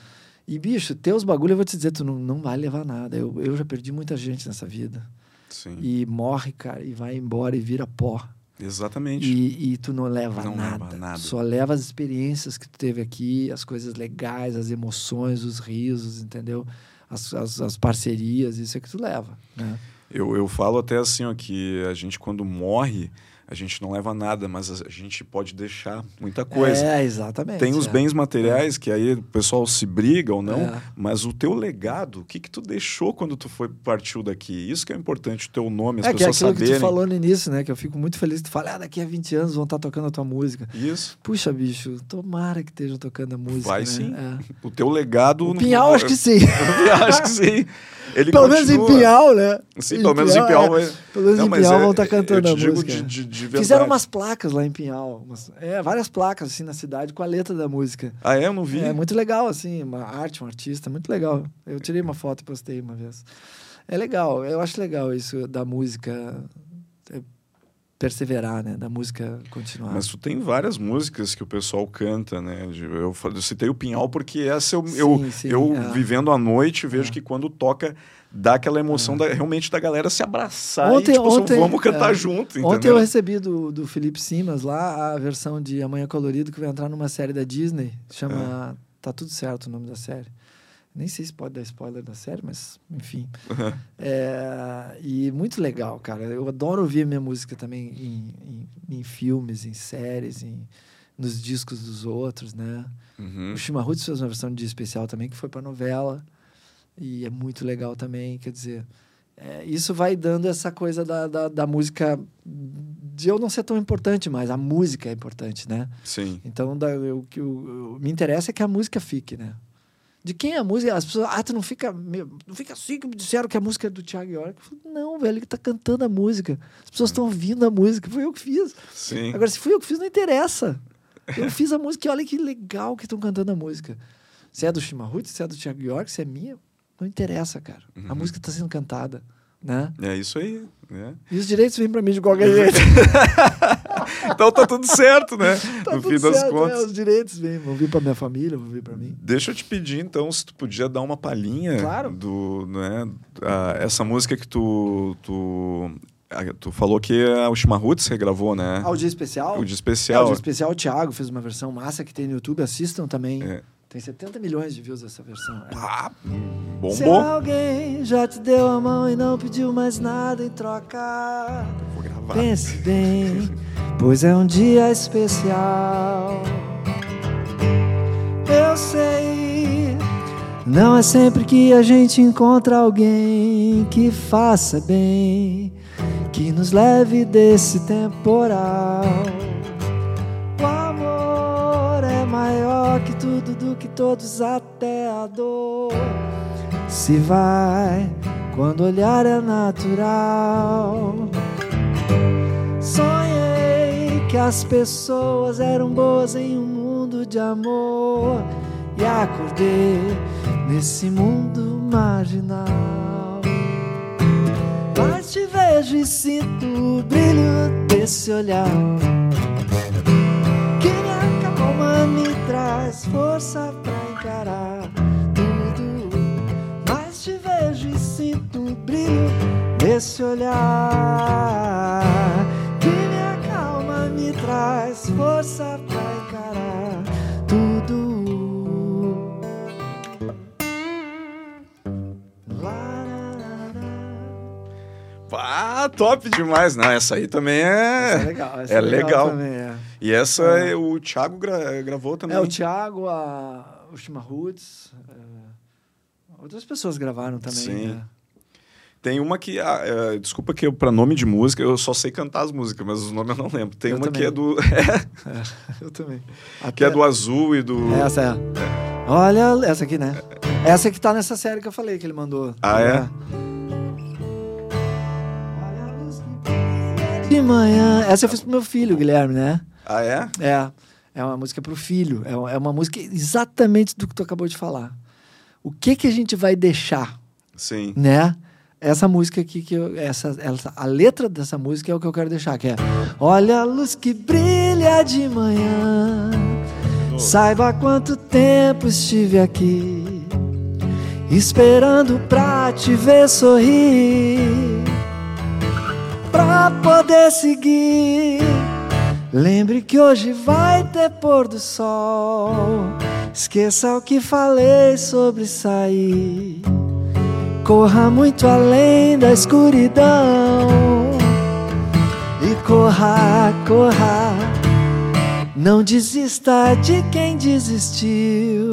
E, bicho, ter os bagulho, eu vou te dizer, tu não, não vai levar nada. Eu, eu já perdi muita gente nessa vida. Sim. E morre, cara, e vai embora e vira pó. Exatamente. E, e tu não leva Não nada. leva nada. Só leva as experiências que tu teve aqui, as coisas legais, as emoções, os risos, entendeu? As, as, as parcerias, isso é que tu leva, né? Eu, eu falo até assim, ó, que a gente quando morre, a gente não leva nada, mas a gente pode deixar muita coisa. É, exatamente. Tem os é. bens materiais que aí o pessoal se briga ou não, É. mas o teu legado, o que que tu deixou quando tu foi partiu daqui? Isso que é importante, o teu nome, as É que é pessoas aquilo que tu saberem. falou no início, né? Que eu fico muito feliz que tu fala, ah, daqui a 20 anos vão estar tocando a tua música. Isso. Puxa, bicho, tomara que estejam tocando a música. Vai né? sim. É. O teu legado. O não- Pinhal, acho que sim. [laughs] O Pinhal, acho que sim. Ele pelo menos em continua. Pinhal, né? Sim, pelo menos em Pinhal. é. vai- Pelo menos Não, em mas Pinhal é- vão estar cantando a música. de- de-. Fizeram umas placas lá em Pinhal. umas- é, várias placas assim na cidade com a letra da música. Ah, é? Eu não vi. É muito legal, assim, uma arte, um artista, muito legal. Eu tirei uma foto e postei uma vez. É legal, eu acho legal isso da música. É, perseverar, né? Da música continuar. Mas tu tem várias músicas que o pessoal canta, né? Eu, eu citei o Pinhal porque essa eu, eu, Sim, sim, eu é. vivendo à noite, vejo É. que quando toca, dá aquela emoção da- realmente da galera se abraçar Ontem- e tipo, assim, ontem- vamos cantar é. junto, Ontem entendeu? eu recebi do, do Felipe Simas lá a versão de Amanhã Colorido que vai entrar numa série da Disney. Chama Tá Tudo Certo o nome da série. Nem sei se pode dar spoiler da série, mas enfim. É, e muito legal, cara. Eu adoro ouvir minha música também em, em, em filmes, em séries, em, nos discos dos outros, né? Uhum. O Chimarruts fez uma versão de especial também que foi para novela e é muito legal também. Quer dizer, é, isso vai dando essa coisa da, da, da música de eu não ser tão importante, mas a música é importante, né? Sim. Então, da, eu- o que me interessa é que a música fique, né? De quem é a música? As pessoas, ah, tu não fica, não fica assim que me disseram que a música é do Thiago York. Eu falei, não, velho, ele tá cantando a música. As pessoas estão ouvindo a música. Foi eu que fiz. Sim. Agora, se fui eu que fiz, não interessa. Eu fiz a música e olha que legal que estão cantando a música. Se é do Chimarruts, se é do Thiago York, se é minha, não interessa, cara. A Uhum. música está sendo cantada, né? É isso aí. né? E os direitos vêm para mim de qualquer [laughs] jeito. Então tá tudo certo, né? [laughs] Tá no tudo fim das certo, contas. né? Os direitos vêm, vão vir para minha família, vão vir para mim. Deixa eu te pedir, então, se tu podia dar uma palhinha Claro. do, né, a- essa música que tu, tu, tu falou que é o Chimarruts regravou, né? Ah, o dia especial? o de É, o especial. dia especial, o Thiago fez uma versão massa que tem no YouTube, assistam também. É. Tem 70 milhões de views essa versão. É. Ah, Se bombou. alguém já te deu a mão e não pediu mais nada em troca, Vou gravar. pense bem, pois é um dia especial. Eu sei, não é sempre que a gente encontra alguém que faça bem, que nos leve desse temporal. Que tudo, do que todos, até a dor. Se vai quando olhar é natural. Sonhei que as pessoas eram boas em um mundo de amor e acordei nesse mundo marginal. Mas te vejo e sinto o brilho desse olhar traz força pra encarar tudo. Mas te vejo e sinto o brilho desse olhar que me acalma, me traz força pra encarar tudo. Lá. Ah, top demais. Não, essa aí também é. Essa é legal. essa é legal. também, é. E essa É. é o Thiago gra- gravou também. É, o Thiago, a, o Chimarruts, é, outras pessoas gravaram também. Sim. né? Tem uma que. ah, é, desculpa que eu, pra nome de música, eu só sei cantar as músicas, mas os nomes eu não lembro. Tem Eu uma também. que é do. [laughs] Eu também. que é do azul e do. Essa é. Olha, essa aqui, né? Essa que tá nessa série que eu falei que ele mandou. Ah, é? De manhã. Essa eu fiz pro meu filho, Guilherme, né? Ah, é? É. É uma música pro filho. É uma- é uma música exatamente do que tu acabou de falar. O que que a gente vai deixar Sim. né? Essa música aqui que eu, essa, essa a letra dessa música é o que eu quero deixar, que é Olha a luz que brilha de manhã. Saiba quanto tempo estive aqui esperando pra te ver sorrir. Pra poder seguir. Lembre que hoje vai ter pôr do sol. Esqueça o que falei sobre sair. Corra muito além da escuridão. E corra, corra. Não desista de quem desistiu.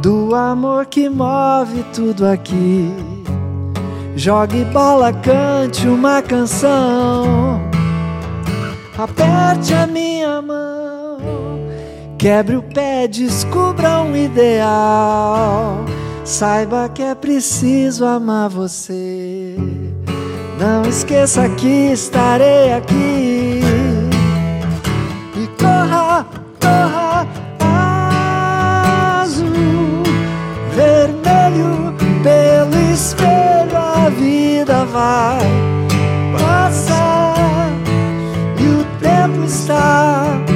Do amor que move tudo aqui. Jogue bola, cante uma canção. Aperte a minha mão. Quebre o pé, descubra um ideal. Saiba que é preciso amar você. Não esqueça que estarei aqui. E corra, corra, azul, vermelho, pelo espelho a vida vai 家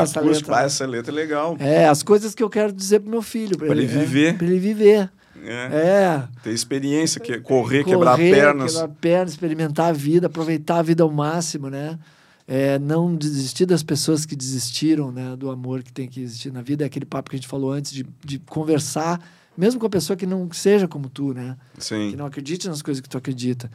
É Um essa acústico. letra. Essa letra é legal. É, as coisas que eu quero dizer pro meu filho. Pra ele é, viver. Pra ele viver. É. É. Ter experiência, que, correr, quebrar Correr, pernas. Quebrar pernas, experimentar a vida, aproveitar a vida ao máximo, né? É, não desistir das pessoas que desistiram, né? Do amor que tem que existir na vida. É aquele papo que a gente falou antes de, de conversar, mesmo com a pessoa que não seja como tu, né? Que Sim. não acredite nas coisas que tu acredita.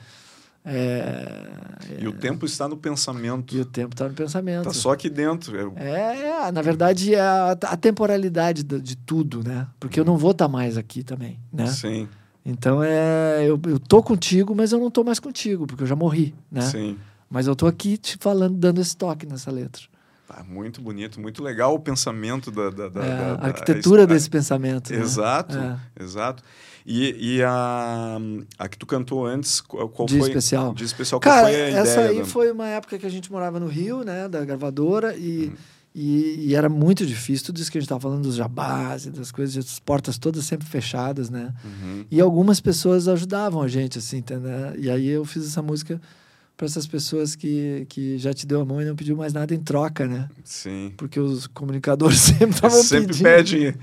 É, E o tempo está no pensamento. e o tempo tá no pensamento. Tá só aqui dentro. É- É, é, na verdade, é a, a temporalidade de, de tudo, né? Porque eu não vou estar mais aqui também, né? Sim, Então, é, eu, eu tô contigo, mas eu não tô mais contigo, porque eu já morri, né? sim. Mas eu tô aqui te falando, dando esse toque nessa letra. Tá muito bonito, muito legal o pensamento da... da, da- É, da- a arquitetura a- desse pensamento. né? Exato, É. exato. E, e a, a que tu cantou antes, qual De foi? especial. De especial, qual Cara, essa aí da- foi uma época que a gente morava no Rio, né? Da gravadora, e, Uhum. e, e era muito difícil. Tudo isso que a gente tava falando dos jabás e das coisas, as portas todas sempre fechadas, né? Uhum. E algumas pessoas ajudavam a gente, assim, entendeu? E aí eu fiz essa música para essas pessoas que, que já te deu a mão e não pediu mais nada em troca, né? Sim. Porque os comunicadores [laughs] sempre estavam Sempre pedindo. pedem.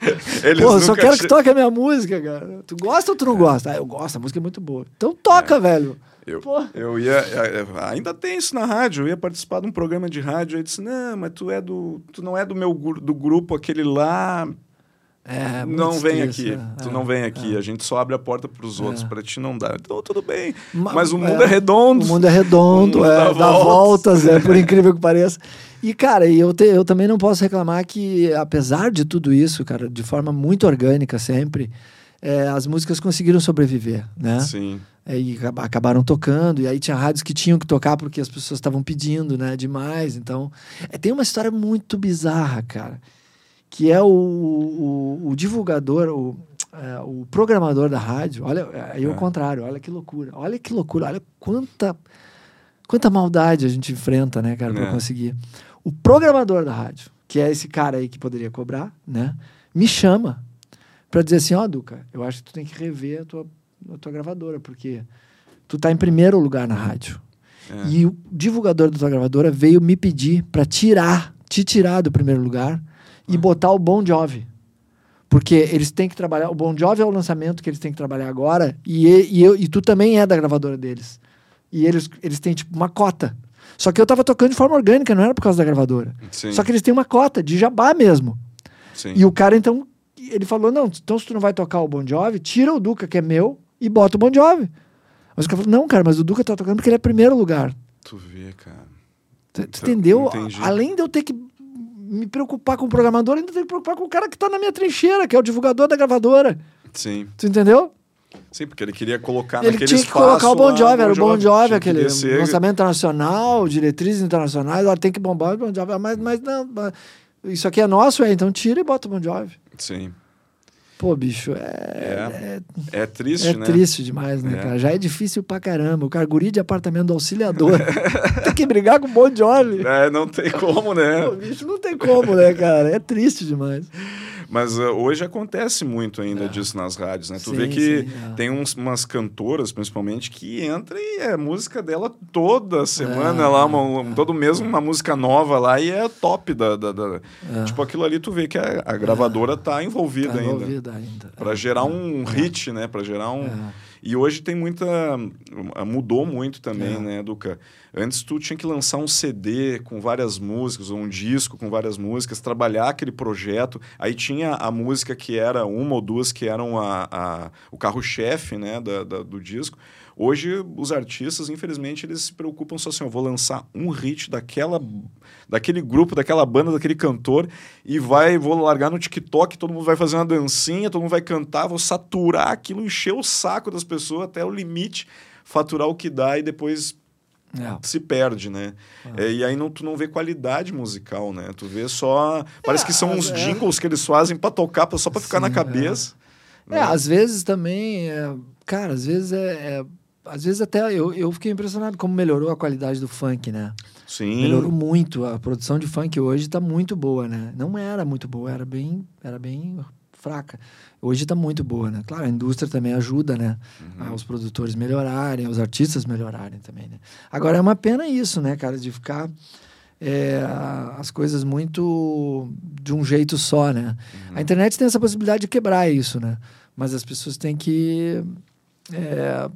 [laughs] Eles Pô, eu só quero che- que toque a minha música, cara. Tu gosta ou tu não gosta? Ah, eu gosto, a música é muito boa. Então toca, velho. Eu, Pô. eu ia. é, Ainda tem isso na rádio. Eu ia participar de um programa de rádio. Aí disse: Não, mas tu é do. Tu não é do meu do grupo, aquele lá. É, não vem aqui. né? Tu É, não vem aqui. é. A gente só abre a porta pros outros. É. Pra ti não dá. Então tudo bem. Ma- Mas o mundo é, é, redondo. O mundo é redondo, mundo é, dá dá, voltas. voltas, é, por [laughs] incrível que pareça. E, cara, eu, te- eu também não posso reclamar que, apesar de tudo isso, cara, de forma muito orgânica sempre, é, as músicas conseguiram sobreviver, né? Sim. É, e acaba- acabaram tocando, e aí tinha rádios que tinham que tocar porque as pessoas estavam pedindo, né? Demais. Então, é, tem uma história muito bizarra, cara, que é o, o, o divulgador, o, é, o programador da rádio. Olha, aí é o É. contrário, olha que loucura. Olha que loucura, olha quanta, quanta maldade a gente enfrenta, né, cara, para É. conseguir. O programador da rádio, que é esse cara aí que poderia cobrar, né? Me chama para dizer assim, ó, Duca, eu acho que tu tem que rever a tua, a tua gravadora, porque tu tá em primeiro lugar na rádio. É. E o divulgador da tua gravadora veio me pedir para tirar, te tirar do primeiro lugar e botar o Bon Jovi. Porque eles têm que trabalhar. O Bon Jovi é o lançamento que eles têm que trabalhar agora. E, e, e eu, e tu também é da gravadora deles. E eles, eles têm, tipo, uma cota. Só que eu tava tocando de forma orgânica, não era por causa da gravadora. Sim. Só que eles têm uma cota de jabá mesmo. Sim. E o cara, então, ele falou: não, então se tu não vai tocar o Bon Jovi, tira o Duca, que é meu, e bota o Bon Jovi. Mas o cara falou: não, cara, mas o Duca tá tocando porque ele é primeiro lugar. Tu vê, cara. Tu, tu Então, entendeu? entendi. Além de eu ter que me preocupar com o programador, ainda tenho que preocupar com o cara que tá na minha trincheira, que é o divulgador da gravadora. Sim. Tu entendeu? Sim, porque ele queria colocar ele naquele tinha que colocar o Bon Jovi, era o Bon Jovi, aquele descer. lançamento internacional, diretrizes internacionais, ó, tem que bombar o Bon Jovi, mas, mas não, mas isso aqui é nosso, é, então tira e bota o Bon Jovi. Sim. Pô, bicho, é, É, é triste, é né? triste demais, né, É. cara? Já é difícil pra caramba. O cara, guri de apartamento do auxiliador. [laughs] tem que brigar com o Bon Jovi. É, não tem como, né? Pô, bicho, não tem como, né, cara? É triste demais. Mas uh, hoje acontece muito ainda disso nas rádios, né? Tu Sim, vê que sim, é. tem uns, umas cantoras, principalmente, que entra e é música dela toda semana, É, lá, uma, um- todo mês uma música nova lá e é top da... da- da- É. Tipo, aquilo ali tu vê que a, a gravadora tá envolvida Tá ainda. envolvida ainda. Pra gerar um hit, né? Pra gerar um... E hoje tem muita. Mudou muito também, É. né, Duca? Antes tu tinha que lançar um CD com várias músicas, ou um disco com várias músicas, trabalhar aquele projeto. Aí tinha a música que era uma ou duas que eram a, a- o carro-chefe né, da- da- do disco. Hoje, os artistas, infelizmente, eles se preocupam só assim: eu vou lançar um hit daquela, daquele grupo, daquela banda, daquele cantor, e vai, vou largar no TikTok, todo mundo vai fazer uma dancinha, todo mundo vai cantar, vou saturar aquilo, encher o saco das pessoas até o limite, faturar o que dá e depois É. se perde, né? É, e aí não, tu não vê qualidade musical, né? Tu vê só. Parece que são uns é. jingles que eles fazem pra tocar, só pra ficar na Sim, cabeça. É, às vezes também, é, cara, às vezes é, é- Às vezes até eu, eu fiquei impressionado como melhorou a qualidade do funk, né? Sim. Melhorou muito. A produção de funk hoje tá muito boa, né? Não era muito boa, era bem, era bem fraca. Hoje tá muito boa, né? Claro, a indústria também ajuda, né? Uhum. A- Os produtores melhorarem, os artistas melhorarem também, né? Agora é uma pena isso, né, cara, de ficar é, as coisas muito de um jeito só, né? A internet tem essa possibilidade de quebrar isso, né? Mas as pessoas têm que é,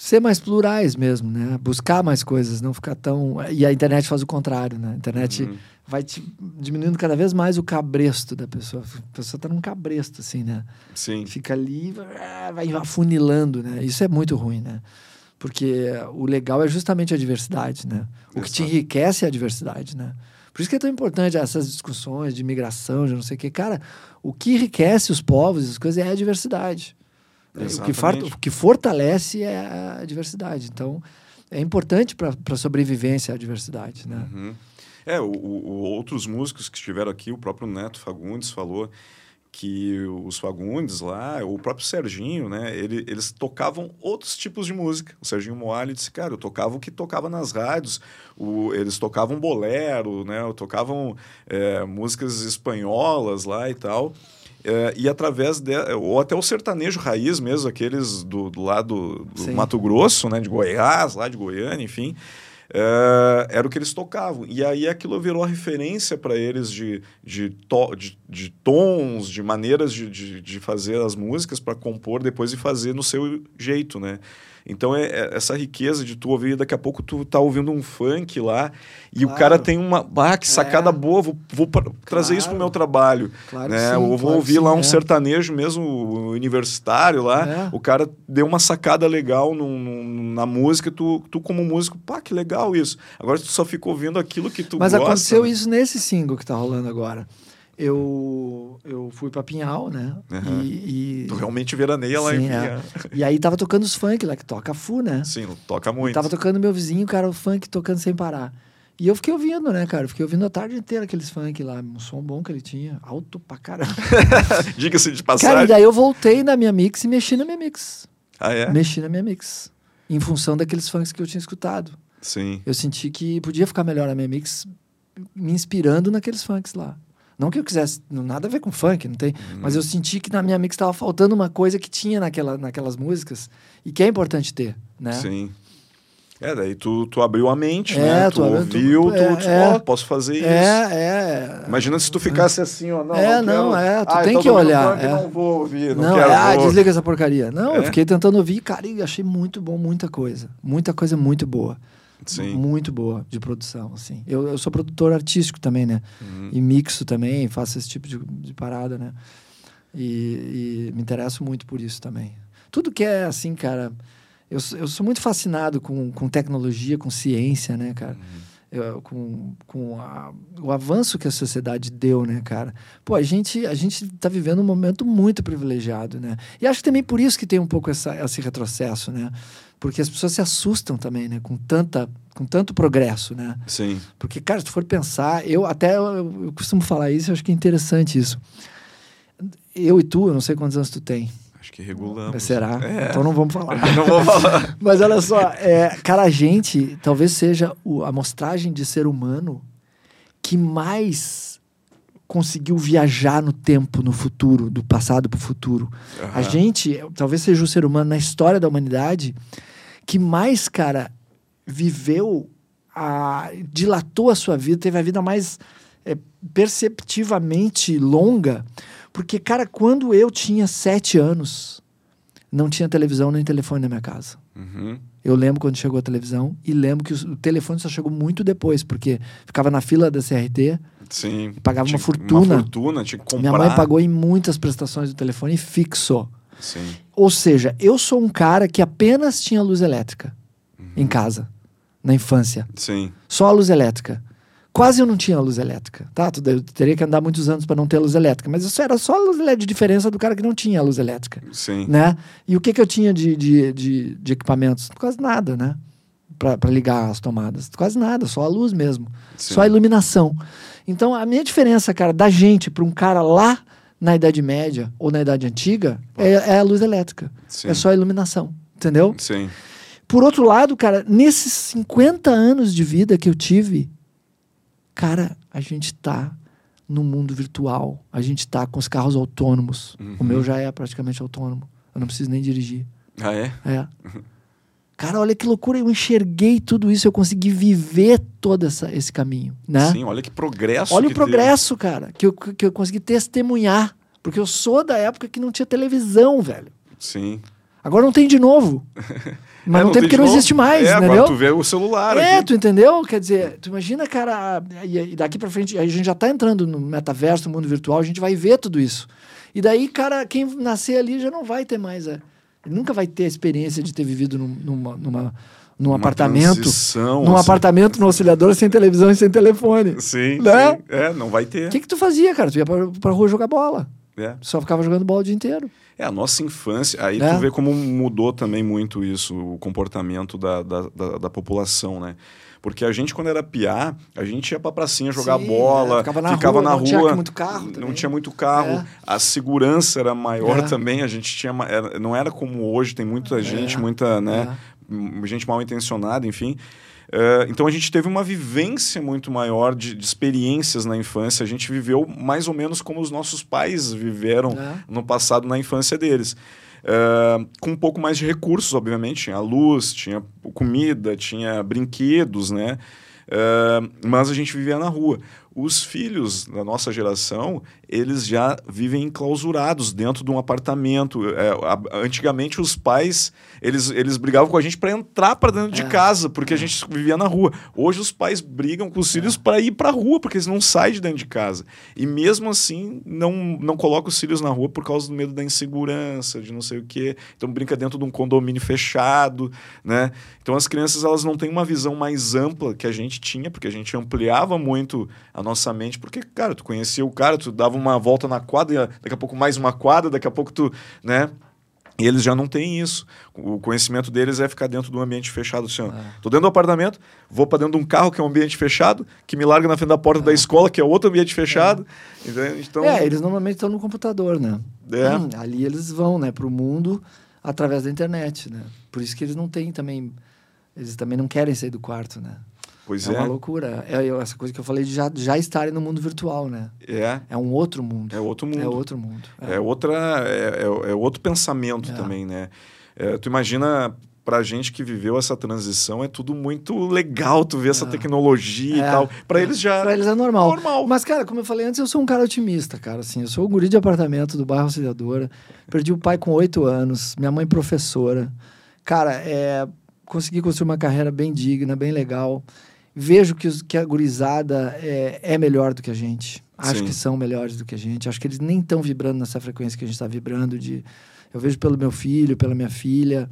ser mais plurais mesmo, né? Buscar mais coisas, não ficar tão. E a internet faz o contrário, né? A internet Uhum. vai te diminuindo cada vez mais o cabresto da pessoa. A pessoa tá num cabresto, assim, né? Sim. Fica ali, vai- afunilando, né? Isso é muito ruim, né? Porque o legal é justamente a diversidade, né? O que te enriquece é a diversidade, né? Por isso que é tão importante essas discussões de imigração, de não sei o quê. Cara, o que enriquece os povos, as coisas, é a diversidade. O que, far- Exatamente. o que fortalece é a diversidade. Então, é importante para a sobrevivência a diversidade, né? Uhum. É, o, o- o- outros músicos que estiveram aqui, o próprio Neto Fagundes falou que os Fagundes lá, o próprio Serginho, né, ele- eles tocavam outros tipos de música. O Serginho Moalho disse, cara, eu tocava o que tocava nas rádios, o- eles tocavam bolero, né, tocavam é, músicas espanholas lá e tal. É, e através de, ou até o sertanejo raiz mesmo, aqueles do, do lado do Sim. Mato Grosso, né, de Goiás, lá de Goiânia, enfim, é, era o que eles tocavam. E aí aquilo virou a referência para eles de, de, to, de, de tons, de maneiras de, de, de fazer as músicas para compor depois e fazer no seu jeito, né? Então é, é essa riqueza de tu ouvir, daqui a pouco tu tá ouvindo um funk lá e o Claro. cara tem uma. Ah, que sacada É. boa, vou, vou pra- trazer isso pro Claro. meu trabalho. Claro né? sim, Ou vou claro ouvir lá sim, um é. sertanejo mesmo universitário lá, É. o cara deu uma sacada legal num- num- na música, tu, tu como músico, pá, que legal isso. Agora tu só fica ouvindo aquilo que tu Mas gosta. aconteceu né? isso nesse single que tá rolando agora. Eu, eu fui pra Pinhal, né? Aham. E, e, Tu realmente veraneia lá Sim, em é. Pinhal. e aí tava tocando os funk lá, que toca Fu, né? Sim, toca E muito. tava tocando meu vizinho, cara, o funk tocando sem parar. E eu fiquei ouvindo, né, cara? Eu fiquei ouvindo a tarde inteira aqueles funk lá. Um som bom que ele tinha. Alto pra caramba. [laughs] Diga-se de cara, passagem. e daí eu voltei na minha mix e mexi na minha mix. Ah, é? Mexi na minha mix. Em função daqueles funks que eu tinha escutado. Sim. Eu senti que podia ficar melhor a minha mix me inspirando naqueles funks lá. Não que eu quisesse, nada a ver com funk, não tem. Uhum. Mas eu senti que na minha mix estava faltando uma coisa que tinha naquela, naquelas músicas e que é importante ter, né? Sim. É, daí tu, tu abriu a mente, É, né? Tu, tu ouviu, tu- tu, é, tipo, é. ó, posso fazer isso. É, é. Imagina se tu ficasse assim, ó. Não, É, não, não, é, tu Ah, tem então que olhar, é. Não vou ouvir, não, Não, quero. é, ah, desliga essa porcaria. Não, É? eu fiquei tentando ouvir, cara, e achei muito bom, muita coisa. Muita coisa muito boa. Sim. Muito boa de produção, assim. Eu, eu sou produtor artístico também, né? Uhum. E mixo também, faço esse tipo de, de parada, né? E, e me interesso muito por isso também. Tudo que é assim, cara. Eu, sou- eu sou muito fascinado com, com tecnologia, com ciência, né, cara? Eu- com com a- o avanço que a sociedade deu, né, cara? Pô, a gente, a gente tá vivendo um momento muito privilegiado, né? E acho que também por isso que tem um pouco essa, esse retrocesso, né? Porque as pessoas se assustam também, né? Com, tanta, com tanto progresso, né? Sim. Porque, cara, se tu for pensar, eu até eu, eu costumo falar isso, eu acho que é interessante isso. Eu e tu, eu não sei quantos anos tu tem. Acho que regulamos. Será? É. Então não vamos falar. [laughs] Não vou falar. [laughs] Mas olha só, é, cara, a gente talvez seja o- a amostragem de ser humano que mais conseguiu viajar no tempo, no futuro, do passado para o futuro. A Aham. gente talvez seja o ser humano na história da humanidade que mais, cara, viveu, a, dilatou a sua vida, teve a vida mais é, perceptivamente longa. Porque, cara, quando eu tinha sete anos, não tinha televisão nem telefone na minha casa. Uhum. Eu lembro quando chegou a televisão e lembro que o telefone só chegou muito depois, porque ficava na fila da CRT, Sim. Pagava uma fortuna. Uma fortuna, tinha que comprar. minha mãe pagou em muitas prestações do telefone fixo. Sim. Ou seja, eu sou um cara que apenas tinha luz elétrica em casa, na infância. Sim. Só a luz elétrica. Quase eu não tinha luz elétrica, tá? Eu teria que andar muitos anos para não ter luz elétrica, mas isso era só a luz elétrica de diferença do cara que não tinha luz elétrica, Sim. né? E o que que eu tinha de, de, de, de equipamentos? Quase nada, né? Para ligar as tomadas. Quase nada, só a luz mesmo. Sim. Só a iluminação. Então, a minha diferença, cara, da gente para um cara lá na Idade Média ou na Idade Antiga é, é a luz elétrica. Sim. É só a iluminação, entendeu? Sim. Por outro lado, cara, nesses 50 anos de vida que eu tive, cara, a gente tá no mundo virtual. A gente tá com os carros autônomos. Uhum. O meu já é praticamente autônomo. Eu não preciso nem dirigir. Ah, é? É. [laughs] Cara, olha que loucura, eu enxerguei tudo isso, eu consegui viver todo essa, esse caminho, né? Sim, olha que progresso. Olha que o progresso, teve. cara, que eu, que eu consegui testemunhar. Porque eu sou da época que não tinha televisão, velho. Sim. Agora não tem de novo. [laughs] Mas é, não, tem porque não existe mais, é, entendeu? Agora tu vê o celular. É, aqui. tu entendeu? Quer dizer, tu imagina, cara, e daqui pra frente, a gente já tá entrando no metaverso, no mundo virtual, a gente vai ver tudo isso. E daí, cara, quem nascer ali já não vai ter mais. É, ele nunca vai ter a experiência de ter vivido numa, numa num Uma apartamento, num assim. apartamento no auxiliador sem televisão e sem telefone. Sim, né? sim. É, não vai ter. O que, que tu fazia, cara? Tu ia pra, pra rua jogar bola. É. Só ficava jogando bola o dia inteiro. É, a nossa infância. Aí é. tu vê como mudou também muito isso, o comportamento da, da, da, da população, né? Porque a gente, quando era piá, a gente ia pra pracinha jogar Sim, bola, é, ficava na ficava rua, na não rua. Tinha muito carro também. Não tinha muito carro. É. A segurança era maior é. também. A gente tinha. Era, não era como hoje, tem muita é. gente, muita, né? É. Gente mal intencionada, enfim. Uh, então a gente teve uma vivência muito maior de, de, experiências na infância. A gente viveu mais ou menos como os nossos pais viveram é. no passado na infância deles. Uh, com um pouco mais de recursos, obviamente. Tinha luz, tinha comida, tinha brinquedos, né? Uh, mas a gente vivia na rua. Os filhos da nossa geração, eles já vivem enclausurados dentro de um apartamento. É, a, antigamente, os pais, eles, eles brigavam com a gente para entrar para dentro de é. casa, porque é. a gente vivia na rua. Hoje, os pais brigam com os filhos é. para ir para a rua, porque eles não saem de dentro de casa. E mesmo assim, não, não colocam os filhos na rua por causa do medo da insegurança, de não sei o quê. Então, brinca dentro de um condomínio fechado, né? Então, as crianças, elas não têm uma visão mais ampla que a gente tinha, porque a gente ampliava muito a nossa mente, porque, cara, tu conhecia o cara, tu dava uma volta na quadra, daqui a pouco mais uma quadra, daqui a pouco tu, né? E eles já não têm isso. O conhecimento deles é ficar dentro de um ambiente fechado. Assim. É. Tô dentro do apartamento, vou para dentro de um carro que é um ambiente fechado, que me larga na frente da porta é. da escola, que é outro ambiente fechado. É. Então... É, eles normalmente estão no computador, né? É. Hum, ali eles vão, né, para o mundo através da internet, né? Por isso que eles não têm também, eles também não querem sair do quarto, né? Pois é. É uma loucura. É, é essa coisa que eu falei de já, já estarem no mundo virtual, né? É. É um outro mundo. É outro mundo. É outro mundo. É, é outra... É, é, é, outro pensamento é. também, né? É, tu imagina pra gente que viveu essa transição, é tudo muito legal tu ver essa tecnologia e tal. Pra eles já... Pra eles é normal. normal. Mas, cara, como eu falei antes, eu sou um cara otimista, cara. Assim, eu sou o guri de apartamento do bairro Auxiliadora. Perdi o pai com oito anos. Minha mãe professora. Cara, é... Consegui construir uma carreira bem digna, bem legal vejo que, os, que a gurizada é, é melhor do que a gente. Acho Sim. que são melhores do que a gente. Acho que eles nem estão vibrando nessa frequência que a gente está vibrando. De, eu vejo pelo meu filho, pela minha filha.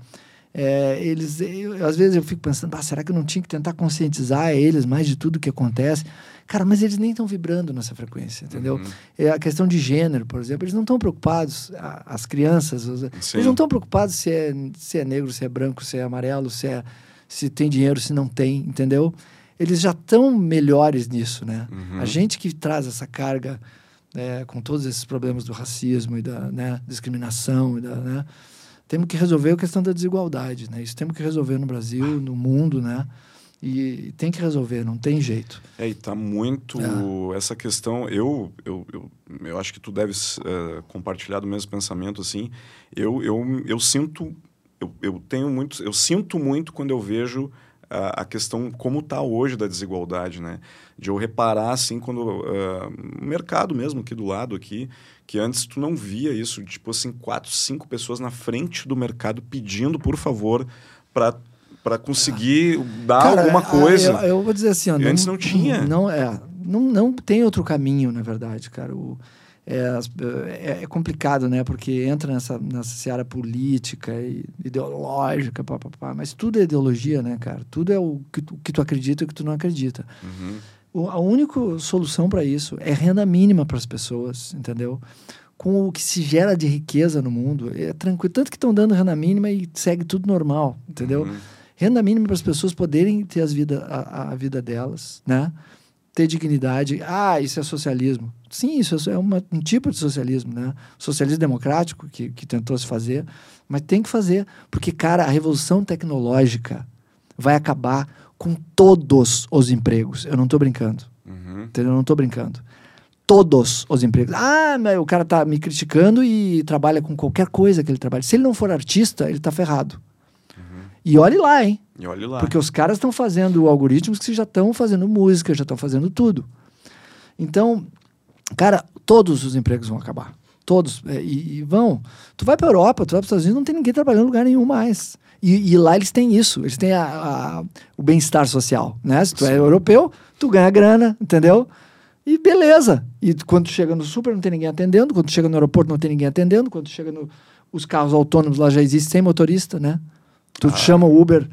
É, eles, eu, às vezes eu fico pensando, ah, será que eu não tinha que tentar conscientizar eles mais de tudo que acontece? Cara, mas eles nem estão vibrando nessa frequência, entendeu? Uhum. É a questão de gênero, por exemplo, eles não estão preocupados, as crianças, os, eles não estão preocupados se é, se é negro, se é branco, se é amarelo, se, é, se tem dinheiro, se não tem, entendeu? Eles já estão melhores nisso, né? Uhum. A gente que traz essa carga né, com todos esses problemas do racismo e da né, discriminação, e da, né, temos que resolver a questão da desigualdade, né? Isso temos que resolver no Brasil, no mundo, né? E tem que resolver, não tem jeito. É, e tá muito é. essa questão. Eu, eu, eu, eu, acho que tu deves uh, compartilhar do mesmo pensamento, assim. Eu, eu, eu sinto, eu, eu tenho muito, eu sinto muito quando eu vejo a, a questão como está hoje da desigualdade, né? De eu reparar, assim, quando... Uh, mercado mesmo aqui do lado, aqui, que antes tu não via isso, tipo assim, quatro, cinco pessoas na frente do mercado pedindo, por favor, para para conseguir dar Cara, alguma coisa. Eu, eu, vou dizer assim, ó, não, antes não tinha. Não é, não, não tem outro caminho, na verdade, cara. O, é, é, é, complicado, né? Porque entra nessa, nessa seara política e ideológica, pá, pá, pá, mas tudo é ideologia, né, cara? Tudo é o que tu, que tu acredita e o que tu não acredita. Uhum. O, a única solução para isso é renda mínima para as pessoas, entendeu? Com o que se gera de riqueza no mundo, é tranquilo. Tanto que estão dando renda mínima e segue tudo normal, entendeu? Uhum. Renda mínima para as pessoas poderem ter as vida, a, a vida delas, né? ter dignidade. Ah, isso é socialismo. Sim, isso é uma, um tipo de socialismo, né? Socialismo democrático que, que tentou se fazer, mas tem que fazer, porque, cara, a revolução tecnológica vai acabar com todos os empregos. Eu não estou brincando. Uhum. Entendeu? Eu não estou brincando. Todos os empregos. Ah, o cara tá me criticando e trabalha com qualquer coisa que ele trabalha. Se ele não for artista, ele está ferrado. E olhe lá, hein? E olhe lá. Porque os caras estão fazendo algoritmos que já estão fazendo música, já estão fazendo tudo. Então, cara, todos os empregos vão acabar. Todos. É, e, e vão. Tu vai para Europa, tu vai para os Estados Unidos, não tem ninguém trabalhando em lugar nenhum mais. E, e lá eles têm isso. Eles têm a, a, o bem-estar social. Né? Se tu é Sim. europeu, tu ganha grana, entendeu? E beleza. E quando tu chega no super, não tem ninguém atendendo. Quando tu chega no aeroporto, não tem ninguém atendendo. Quando tu chega no. Os carros autônomos lá já existem sem motorista, né? Tu Ah. chama o Uber.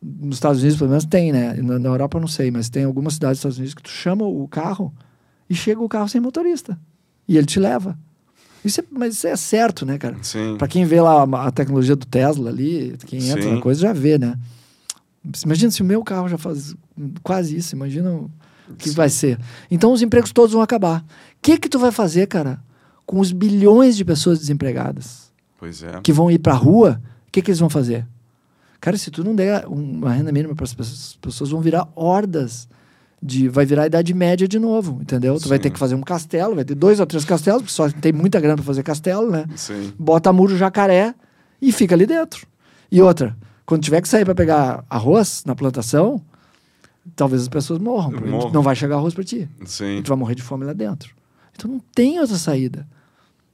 Nos Estados Unidos, pelo menos, tem, né? Na, na Europa, eu não sei, mas tem algumas cidades dos Estados Unidos que tu chama o carro e chega o carro sem motorista. E ele te leva. Isso é, mas isso é certo, né, cara? Sim. Pra quem vê lá a, a tecnologia do Tesla ali, quem entra Sim. na coisa já vê, né? Imagina se o meu carro já faz quase isso, imagina o que Sim. vai ser. Então os empregos todos vão acabar. O que que tu vai fazer, cara, com os bilhões de pessoas desempregadas Pois é. que vão ir pra rua? O que que eles vão fazer? Cara, se tu não der uma renda mínima para as pessoas, as pessoas vão virar hordas de vai virar a idade média de novo, entendeu? Tu vai Sim. ter que fazer um castelo, vai ter dois ou três castelos, porque só tem muita grana para fazer castelo, né? Sim. bota muro jacaré e fica ali dentro. E outra, quando tiver que sair para pegar arroz na plantação, talvez as pessoas morram, não vai chegar arroz para ti. Sim. E tu vai morrer de fome lá dentro. Então não tem outra saída.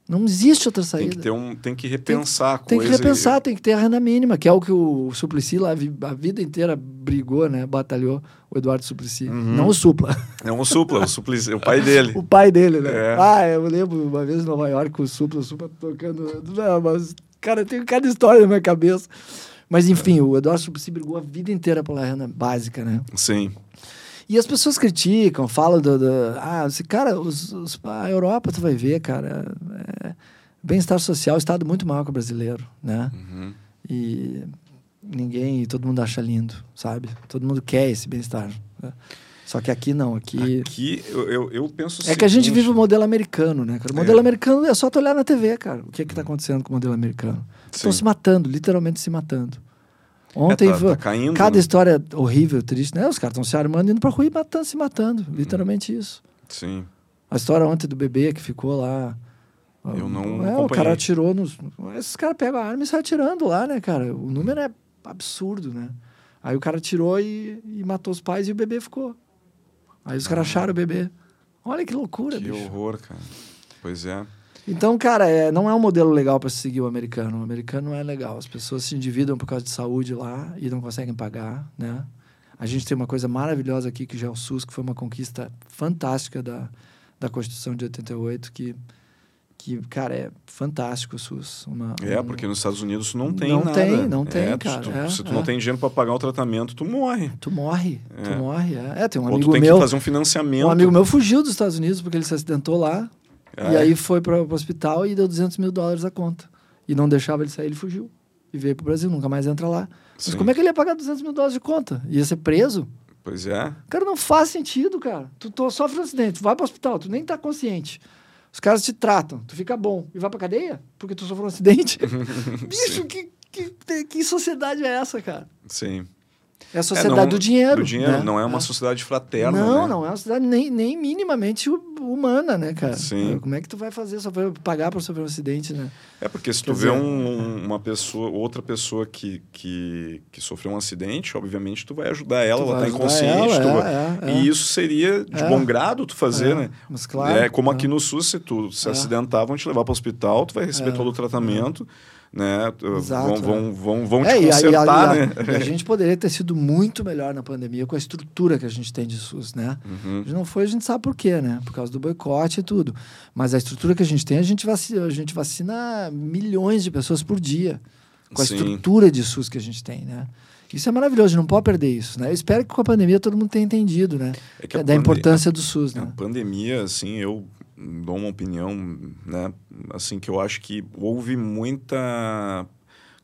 Não existe outra Tem saída. que, ter um, tem que repensar a Tem que coisa. e- repensar, tem que ter a renda mínima, que é o que o Suplicy lá a vida inteira brigou, né? Batalhou o Eduardo Suplicy. Uhum. Não o Supla. Não o Supla, o, Suplicy, o pai dele. o pai dele, né? É. Ah, eu lembro uma vez em Nova York o Supla, o Supla tocando. Não, mas, cara, tem cada história na minha cabeça. Mas enfim, o Eduardo Suplicy brigou a vida inteira pela renda básica, né? Sim. E as pessoas criticam, falam do. do ah, esse cara, os, os- a Europa, tu vai ver, cara. É, bem-estar social, estado muito maior que o brasileiro, né? Uhum. E ninguém, todo mundo acha lindo, sabe? Todo mundo quer esse bem-estar. né? Só que aqui não, aqui. Aqui eu, eu, penso o É que a gente seguinte, vive o modelo americano, né, cara? O modelo É. americano é só tu olhar na TV, cara. O que é que tá acontecendo com o modelo americano? Estão se matando, literalmente se matando. Ontem, É, tá- tá caindo, cada né? história horrível, triste, né? Os caras estão se armando, indo pra rua e matando, se matando. Literalmente isso. Sim. A história ontem do bebê que ficou lá. Eu não É, o acompanhei. cara atirou nos. Esses caras pegam a arma e saem atirando lá, né, cara? O número é absurdo, né? Aí o cara atirou e, e matou os pais e o bebê ficou. Aí os caras acharam o bebê. Olha que loucura, Ah. Que bicho. horror, cara. Pois é. Então, cara, é, não é um modelo legal para se seguir o americano. O americano não é legal. As pessoas se endividam por causa de saúde lá e não conseguem pagar, né? A gente tem uma coisa maravilhosa aqui que já é o SUS, que foi uma conquista fantástica da, da Constituição de 88, que, que cara, é fantástico o SUS. Uma, É, um- porque nos Estados Unidos não tem Não nada. tem, não tem, É, cara, tu- é, se tu é. não tem dinheiro para pagar o tratamento, tu morre. Tu morre, tu É. morre. É, É, tem um Ou tu amigo tem meu... que fazer um financiamento. Um amigo meu fugiu dos Estados Unidos porque ele se acidentou lá. É. E aí foi para o hospital e deu 200 mil dólares a conta. E não deixava ele sair, ele fugiu. E veio pro Brasil, nunca mais entra lá. Mas Sim. como é que ele ia pagar 200 mil dólares de conta? Ia ser preso? Pois é. Cara, não faz sentido, cara. Tu, tu sofre um acidente, tu vai pro hospital, tu nem tá consciente. Os caras te tratam, tu fica bom e vai pra cadeia porque tu sofreu um acidente. [laughs] Bicho, que, que, que sociedade é essa, cara? Sim. É a É, sociedade não- do dinheiro. Do dinheiro. né? Não é uma sociedade fraterna, Não, né? não é uma cidade nem, nem minimamente hu- humana, né, cara? Sim. Como é que tu vai fazer só pra pagar pra sofrer um acidente, né? É porque se Quer tu vê dizer- um- uma pessoa, outra pessoa que, que, que sofreu um acidente, obviamente tu vai ajudar ela, Tu ela tá inconsciente. ela, tu é, é, é. E isso seria de É. bom grado tu fazer, É, né? Mas claro. é como é. aqui no SUS, se tu se É. acidentar, vão te levar para o hospital, tu vai receber É. todo o tratamento, né? Exato, vão, vão, vão, vão É, te a- e a- consertar, e a, né? e a gente poderia ter sido muito melhor na pandemia com a estrutura que a gente tem de SUS, né? Uhum. A gente não foi, a gente sabe por quê, né? Por causa do boicote e tudo. Mas a estrutura que a gente tem, a gente vacina, a gente vacina milhões de pessoas por dia. Com a Sim. estrutura de SUS que a gente tem, né? Isso é maravilhoso, a não pode perder isso, né? Eu espero que com a pandemia todo mundo tenha entendido, né? É que a da pande- importância do SUS, A né? pandemia, assim, eu dou uma opinião, né? Assim, que eu acho que houve muita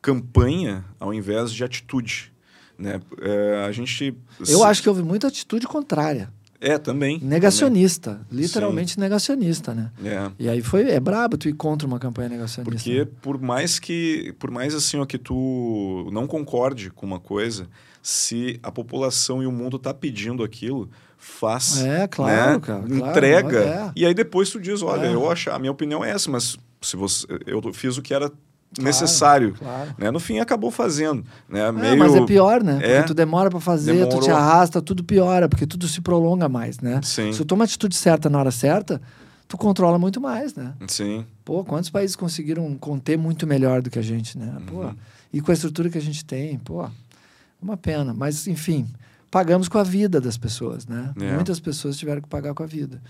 campanha ao invés de atitude, né? É, a gente... Eu acho que houve muita atitude contrária. É, também. Negacionista. Literalmente negacionista, né? também. É. E aí foi, é brabo tu ir contra uma campanha negacionista. Porque né? por mais que, por mais assim, ó, que tu não concorde com uma coisa, se a população e o mundo tá pedindo aquilo, faz, É, claro, né? cara, claro, entrega. é. E aí depois tu diz, olha, É. eu acho, a minha opinião é essa, mas se você, eu fiz o que era necessário. claro. Né? No fim, acabou fazendo. Né? É, Meio... mas é pior, né? É. Porque tu demora pra fazer, tu Demorou. te arrasta, tudo piora, porque tudo se prolonga mais, né? Sim. Se tu toma a atitude certa na hora certa, tu controla muito mais, né? Sim. Pô, quantos países conseguiram conter muito melhor do que a gente, né? Pô, Uhum. e com a estrutura que a gente tem, pô, uma pena. Mas, enfim, pagamos com a vida das pessoas, né? É. Muitas pessoas tiveram que pagar com a vida.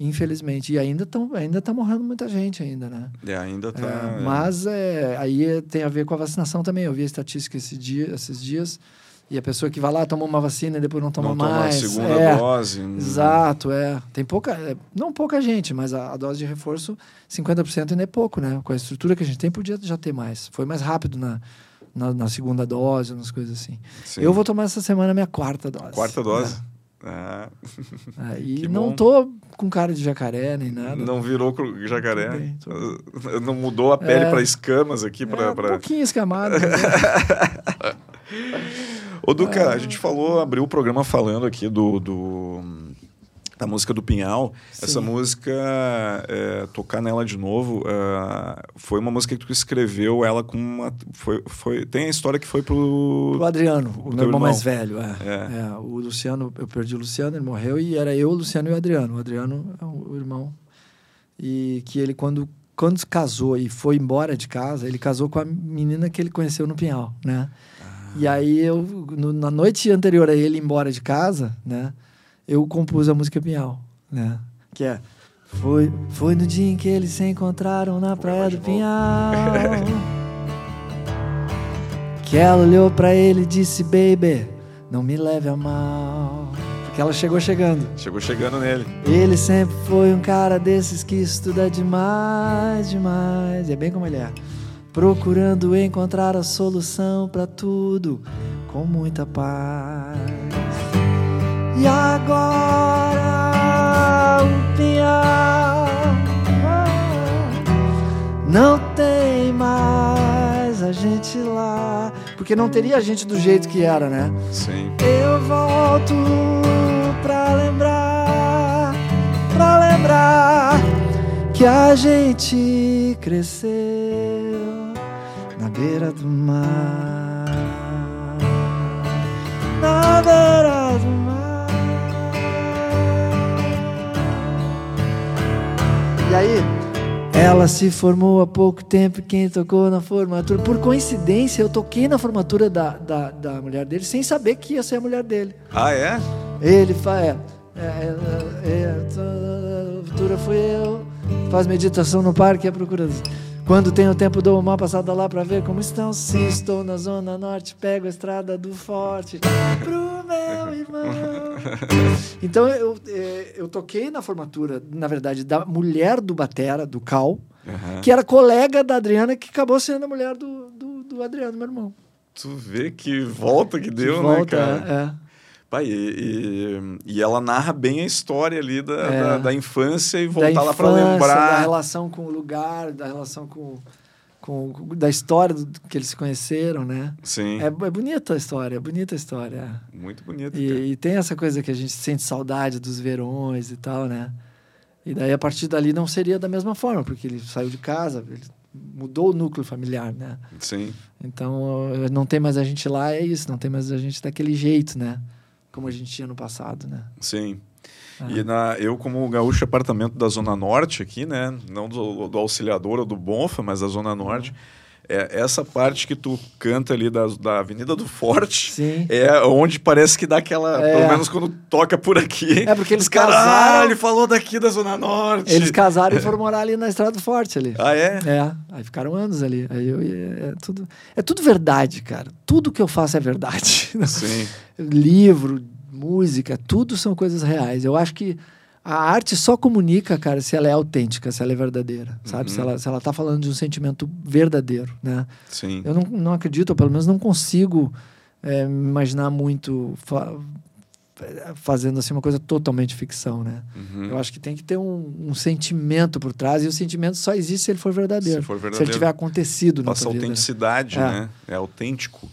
Infelizmente. E ainda estão ainda tá morrendo muita gente ainda, né? É, ainda tá. É, mas é, aí é- tem a ver com a vacinação também. Eu vi a estatística esse dia, esses dias. E a pessoa que vai lá, toma uma vacina e depois não toma não toma a mais. segunda é, dose. hum, Exato, é. Tem pouca, é, não pouca gente, mas a, a dose de reforço, 50% ainda é pouco, né? Com a estrutura que a gente tem, podia já ter mais. Foi mais rápido na, na, na segunda dose, umas coisas assim. sim. Eu vou tomar essa semana a minha quarta dose. Quarta dose. Ah, É. É, e não bom. tô com cara de jacaré nem nada. não virou cro- jacaré. Bem, tudo [laughs] Não mudou a pele É. para escamas aqui. É, Pra, um pouquinho escamado. mas [laughs] é. Ô, Duca, a gente falou, abriu o programa falando aqui do, do- da música do Pinhal. Essa Sim. música, é, tocar nela de novo, é, foi uma música que tu escreveu ela com uma. Foi, foi, tem a história que foi pro. O Adriano, o teu meu irmão irmão. mais velho. É. É. É, o Luciano, eu perdi o Luciano, ele morreu, e era eu, o Luciano e o Adriano. O Adriano é o o irmão. E que ele, quando, quando se casou e foi embora de casa, ele casou com a menina que ele conheceu no Pinhal, né? E aí, eu, no- na noite anterior a ele ir embora de casa, né? Eu compus a música Pinhal, né? Que é... Foi, foi no dia em que eles se encontraram na praia do Pinhal [laughs] Que ela olhou pra ele e disse, baby, não me leve a mal. Porque ela chegou chegando. Chegou chegando nele. Ele sempre foi um cara desses que estuda demais, demais. É bem como ele é. Procurando encontrar a solução pra tudo com muita paz. E agora o pior não tem mais a gente lá. Porque não teria a gente do jeito que era, né? Sim. Eu volto pra lembrar, pra lembrar que a gente cresceu na beira do mar, na beira do mar. E aí? Ela se formou há pouco tempo e quem tocou na formatura. Por coincidência, eu toquei na formatura da, da, da mulher dele sem saber que ia ser a mulher dele. Ah, é? Ele faz. É, é, é, é, a formatura fui eu. Faz meditação no parque à procura. Quando tenho tempo, dou uma passada lá pra ver como estão. Se estou na Zona Norte, pego a estrada do Forte pro meu irmão. [laughs] Então eu, eh, eu toquei na formatura, na verdade, da mulher do Batera, do Cal, Aham. que era colega da Adriana, que acabou sendo a mulher do, do, do Adriano, meu irmão. Tu vê que volta que deu, De né, volta, cara? Pai, e, e, e ela narra bem a história ali da, É. da, da infância e voltar lá pra infância, Da lembrar. relação com o lugar, da relação com, com da história do, que eles se conheceram, né? Sim, É, é bonita a história, é bonita a história. muito bonito. cara. E, e tem essa coisa que a gente sente saudade dos verões e tal, né? E daí a partir dali não seria da mesma forma, porque ele saiu de casa, ele mudou o núcleo familiar, né? Sim, Então eh, não tem mais a gente lá, é isso, não tem mais a gente daquele jeito, né? Como a gente tinha no passado, né? sim. Ah. E na, eu, como gaúcho apartamento da Zona Norte aqui, né? Não do, do Auxiliador ou do Bonfa, mas da Zona Norte. É, essa parte que tu canta ali da, da Avenida do Forte Sim. é onde parece que dá aquela. É. Pelo menos quando toca por aqui. É, porque eles caras. casaram- Ah, ele falou daqui da Zona Norte. Eles casaram e [laughs] foram morar ali na Estrada do Forte ali. Ah, é? É, aí ficaram anos ali. Aí eu, é, tudo, é tudo verdade, cara. Tudo que eu faço é verdade. Sim. [laughs] Livro, música, tudo são coisas reais. Eu acho que a arte só comunica, cara, se ela é autêntica, se ela é verdadeira, sabe? Uhum. Se, ela, se ela tá falando de um sentimento verdadeiro, né? Sim. Eu não, não acredito, ou pelo menos não consigo é, me imaginar muito fa- fazendo assim uma coisa totalmente ficção, né? Uhum. Eu acho que tem que ter um, um sentimento por trás e o sentimento só existe se ele for verdadeiro. Se for Se ele verdadeiro. tiver acontecido Passa tua vida. autenticidade, É. né? É autêntico.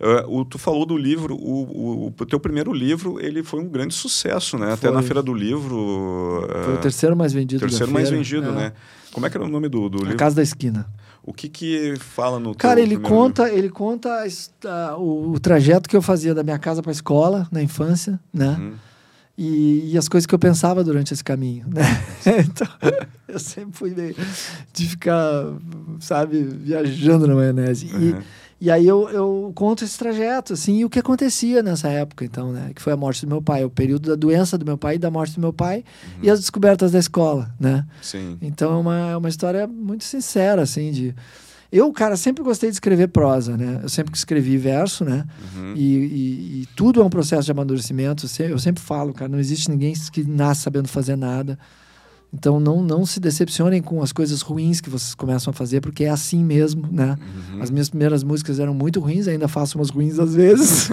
Ah, o, tu falou do livro, o, o, o teu primeiro livro, ele foi um grande sucesso, né? Até Foi. na Feira do Livro. Foi o ah, terceiro mais vendido terceiro mais feira. vendido, É. né? Como é que era o nome do, do A livro? Casa da Esquina. O que que fala no Cara, ele conta, ele conta a a- o, o trajeto que eu fazia da minha casa para a escola na infância, né? livro? Uhum. E, e as coisas que eu pensava durante esse caminho, né? [laughs] então, eu sempre fui meio de ficar, sabe, viajando na maionese. Uhum. e aí eu, eu conto esse trajeto, assim, e o que acontecia nessa época, então, né? Que foi a morte do meu pai, o período da doença do meu pai e da morte do meu pai Uhum. e as descobertas da escola, né? Sim. Então é uma, é uma história muito sincera, assim, de... Eu, cara, sempre gostei de escrever prosa, né? Eu sempre escrevi verso, né? Uhum. E, e- e tudo é um processo de amadurecimento. Eu sempre falo, cara, não existe ninguém que nasce sabendo fazer nada. Então não, não se decepcionem com as coisas ruins que vocês começam a fazer, porque é assim mesmo, né? Uhum. As minhas primeiras músicas eram muito ruins, ainda faço umas ruins às vezes.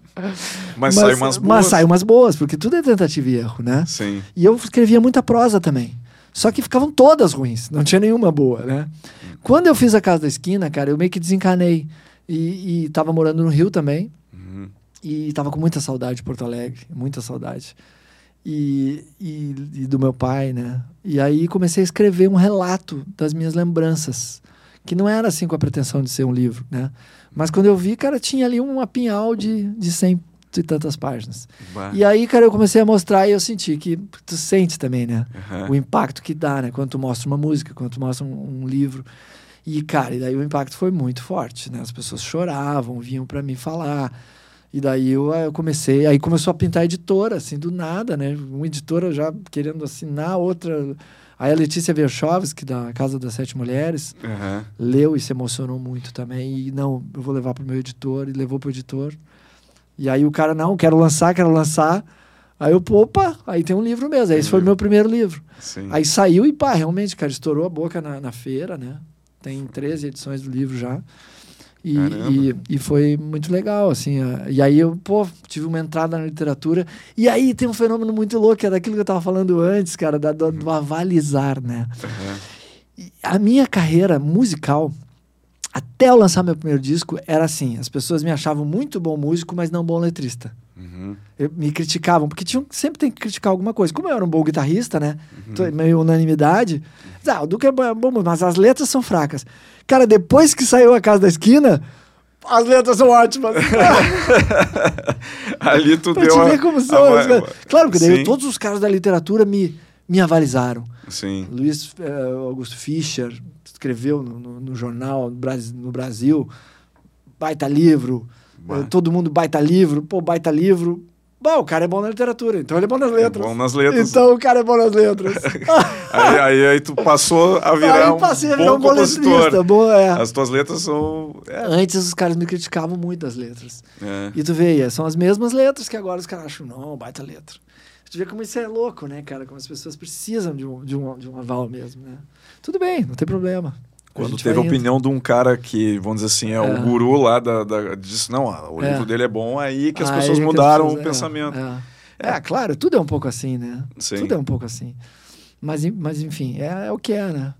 [laughs] Mas, sai umas boas. Mas saem umas boas, porque tudo é tentativa e erro, né? Sim. E eu escrevia muita prosa também. Só que ficavam todas ruins, não tinha nenhuma boa, né? Quando eu fiz a Casa da Esquina, cara, eu meio que desencanei. E, e tava morando no Rio também. Uhum. E tava com muita saudade de Porto Alegre, muita saudade. E, e, e do meu pai, né? E aí comecei a escrever um relato das minhas lembranças, que não era assim com a pretensão de ser um livro, né? Mas quando eu vi, cara, tinha ali um apinhal de, de cem e tantas páginas. Bah. E aí, cara, eu comecei a mostrar e eu senti que tu sente também, né? Uhum. O impacto que dá, né? Quando tu mostra uma música, quando tu mostra um, um livro. E, cara, e daí o impacto foi muito forte, né? As pessoas choravam, vinham para mim falar. E daí eu, eu comecei, aí começou a pintar editora, assim, do nada, né? Uma editora já querendo assinar, outra. Aí a Letícia Verchovski, da Casa das Sete Mulheres, Uhum. leu e se emocionou muito também. E não, eu vou levar pro meu editor, e levou pro editor. E aí o cara, não, quero lançar, quero lançar. Aí eu, opa, aí tem um livro mesmo. Aí Esse foi o meu primeiro livro. Sim. Aí saiu e pá, realmente, cara, estourou a boca na, na feira, né? Tem 13 edições do livro já. E, e, e foi muito legal, assim. E aí eu, pô, tive uma entrada na literatura. E aí tem um fenômeno muito louco, é daquilo que eu tava falando antes, cara, da, do, do avalizar, né? Uhum. A minha carreira musical, até eu lançar meu primeiro disco, era assim: as pessoas me achavam muito bom músico, mas não bom letrista. Uhum. Eu- me criticavam, porque tinham, sempre tem que criticar alguma coisa. Como eu era um bom guitarrista, né? Uhum. Tô- Meio unanimidade. Ah, o Duque é bom, é bom, mas as letras são fracas. Cara, depois que saiu a Casa da Esquina, as letras são ótimas. [laughs] Ali tu pra deu te ver como são. a- as. Claro que daí Sim. todos os caras da literatura me, me avalizaram. Sim. Luiz eh, Augusto Fischer escreveu no, no- no jornal no Bras- no Brasil, baita livro, eh, todo mundo baita livro, pô, baita livro. Bom, o cara é bom na literatura, então ele é bom nas letras. bom nas letras. Então o cara é bom nas letras. [laughs] Aí, aí, aí tu passou a virar Aí um passei a bom virar um bom compositor. letrista. Bom, é. As tuas letras são... É. Antes os caras me criticavam muito das letras. É. E tu vê, são as mesmas letras que agora os caras acham, não, baita letra. Tu vê como isso é louco, né, cara? Como as pessoas precisam de um, de um, de um aval mesmo, né? Tudo bem, não tem problema. Quando teve a vai indo. opinião de um cara que, vamos dizer assim, é, o É. guru lá da, da disse, não, o É. livro dele é bom, aí que as Aí pessoas que mudaram pessoas- o pensamento. É, é. É, claro, tudo é um pouco assim, né? Sim. Tudo é um pouco assim. Mas, mas enfim, é, é o que é, né?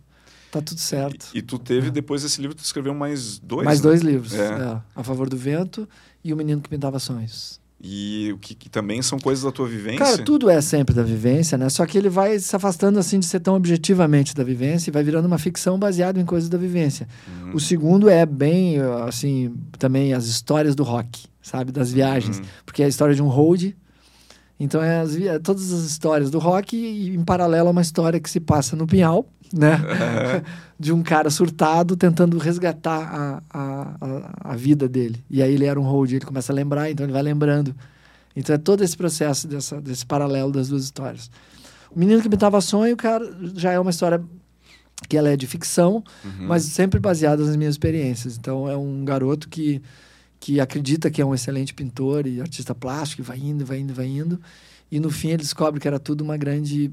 Tá tudo certo. E, e tu teve, depois desse livro, tu escreveu mais dois, Mais né? dois livros. É. é. A Favor do Vento e O Menino que Pintava Sonhos. E o que, que também são coisas da tua vivência? Cara, tudo é sempre da vivência, né? Só que ele vai se afastando assim de ser tão objetivamente da vivência e vai virando uma ficção baseada em coisas da vivência. Uhum. O segundo é bem, assim, também as histórias do rock, sabe? Das viagens. Uhum. Porque é a história de um road. Então é, as é todas as histórias do rock e em paralelo a uma história que se passa no Pinhal, né? [laughs] de um cara surtado tentando resgatar a, a, a, vida dele. E aí ele era um road, ele começa a lembrar, então ele vai lembrando. Então é todo esse processo dessa, desse paralelo das duas histórias. O Menino que Pintava Sonho, cara, já é uma história que ela é de ficção, Uhum. mas sempre baseada nas minhas experiências. Então é um garoto que, que acredita que é um excelente pintor e artista plástico, e vai indo, vai indo, vai indo. E no fim ele descobre que era tudo uma grande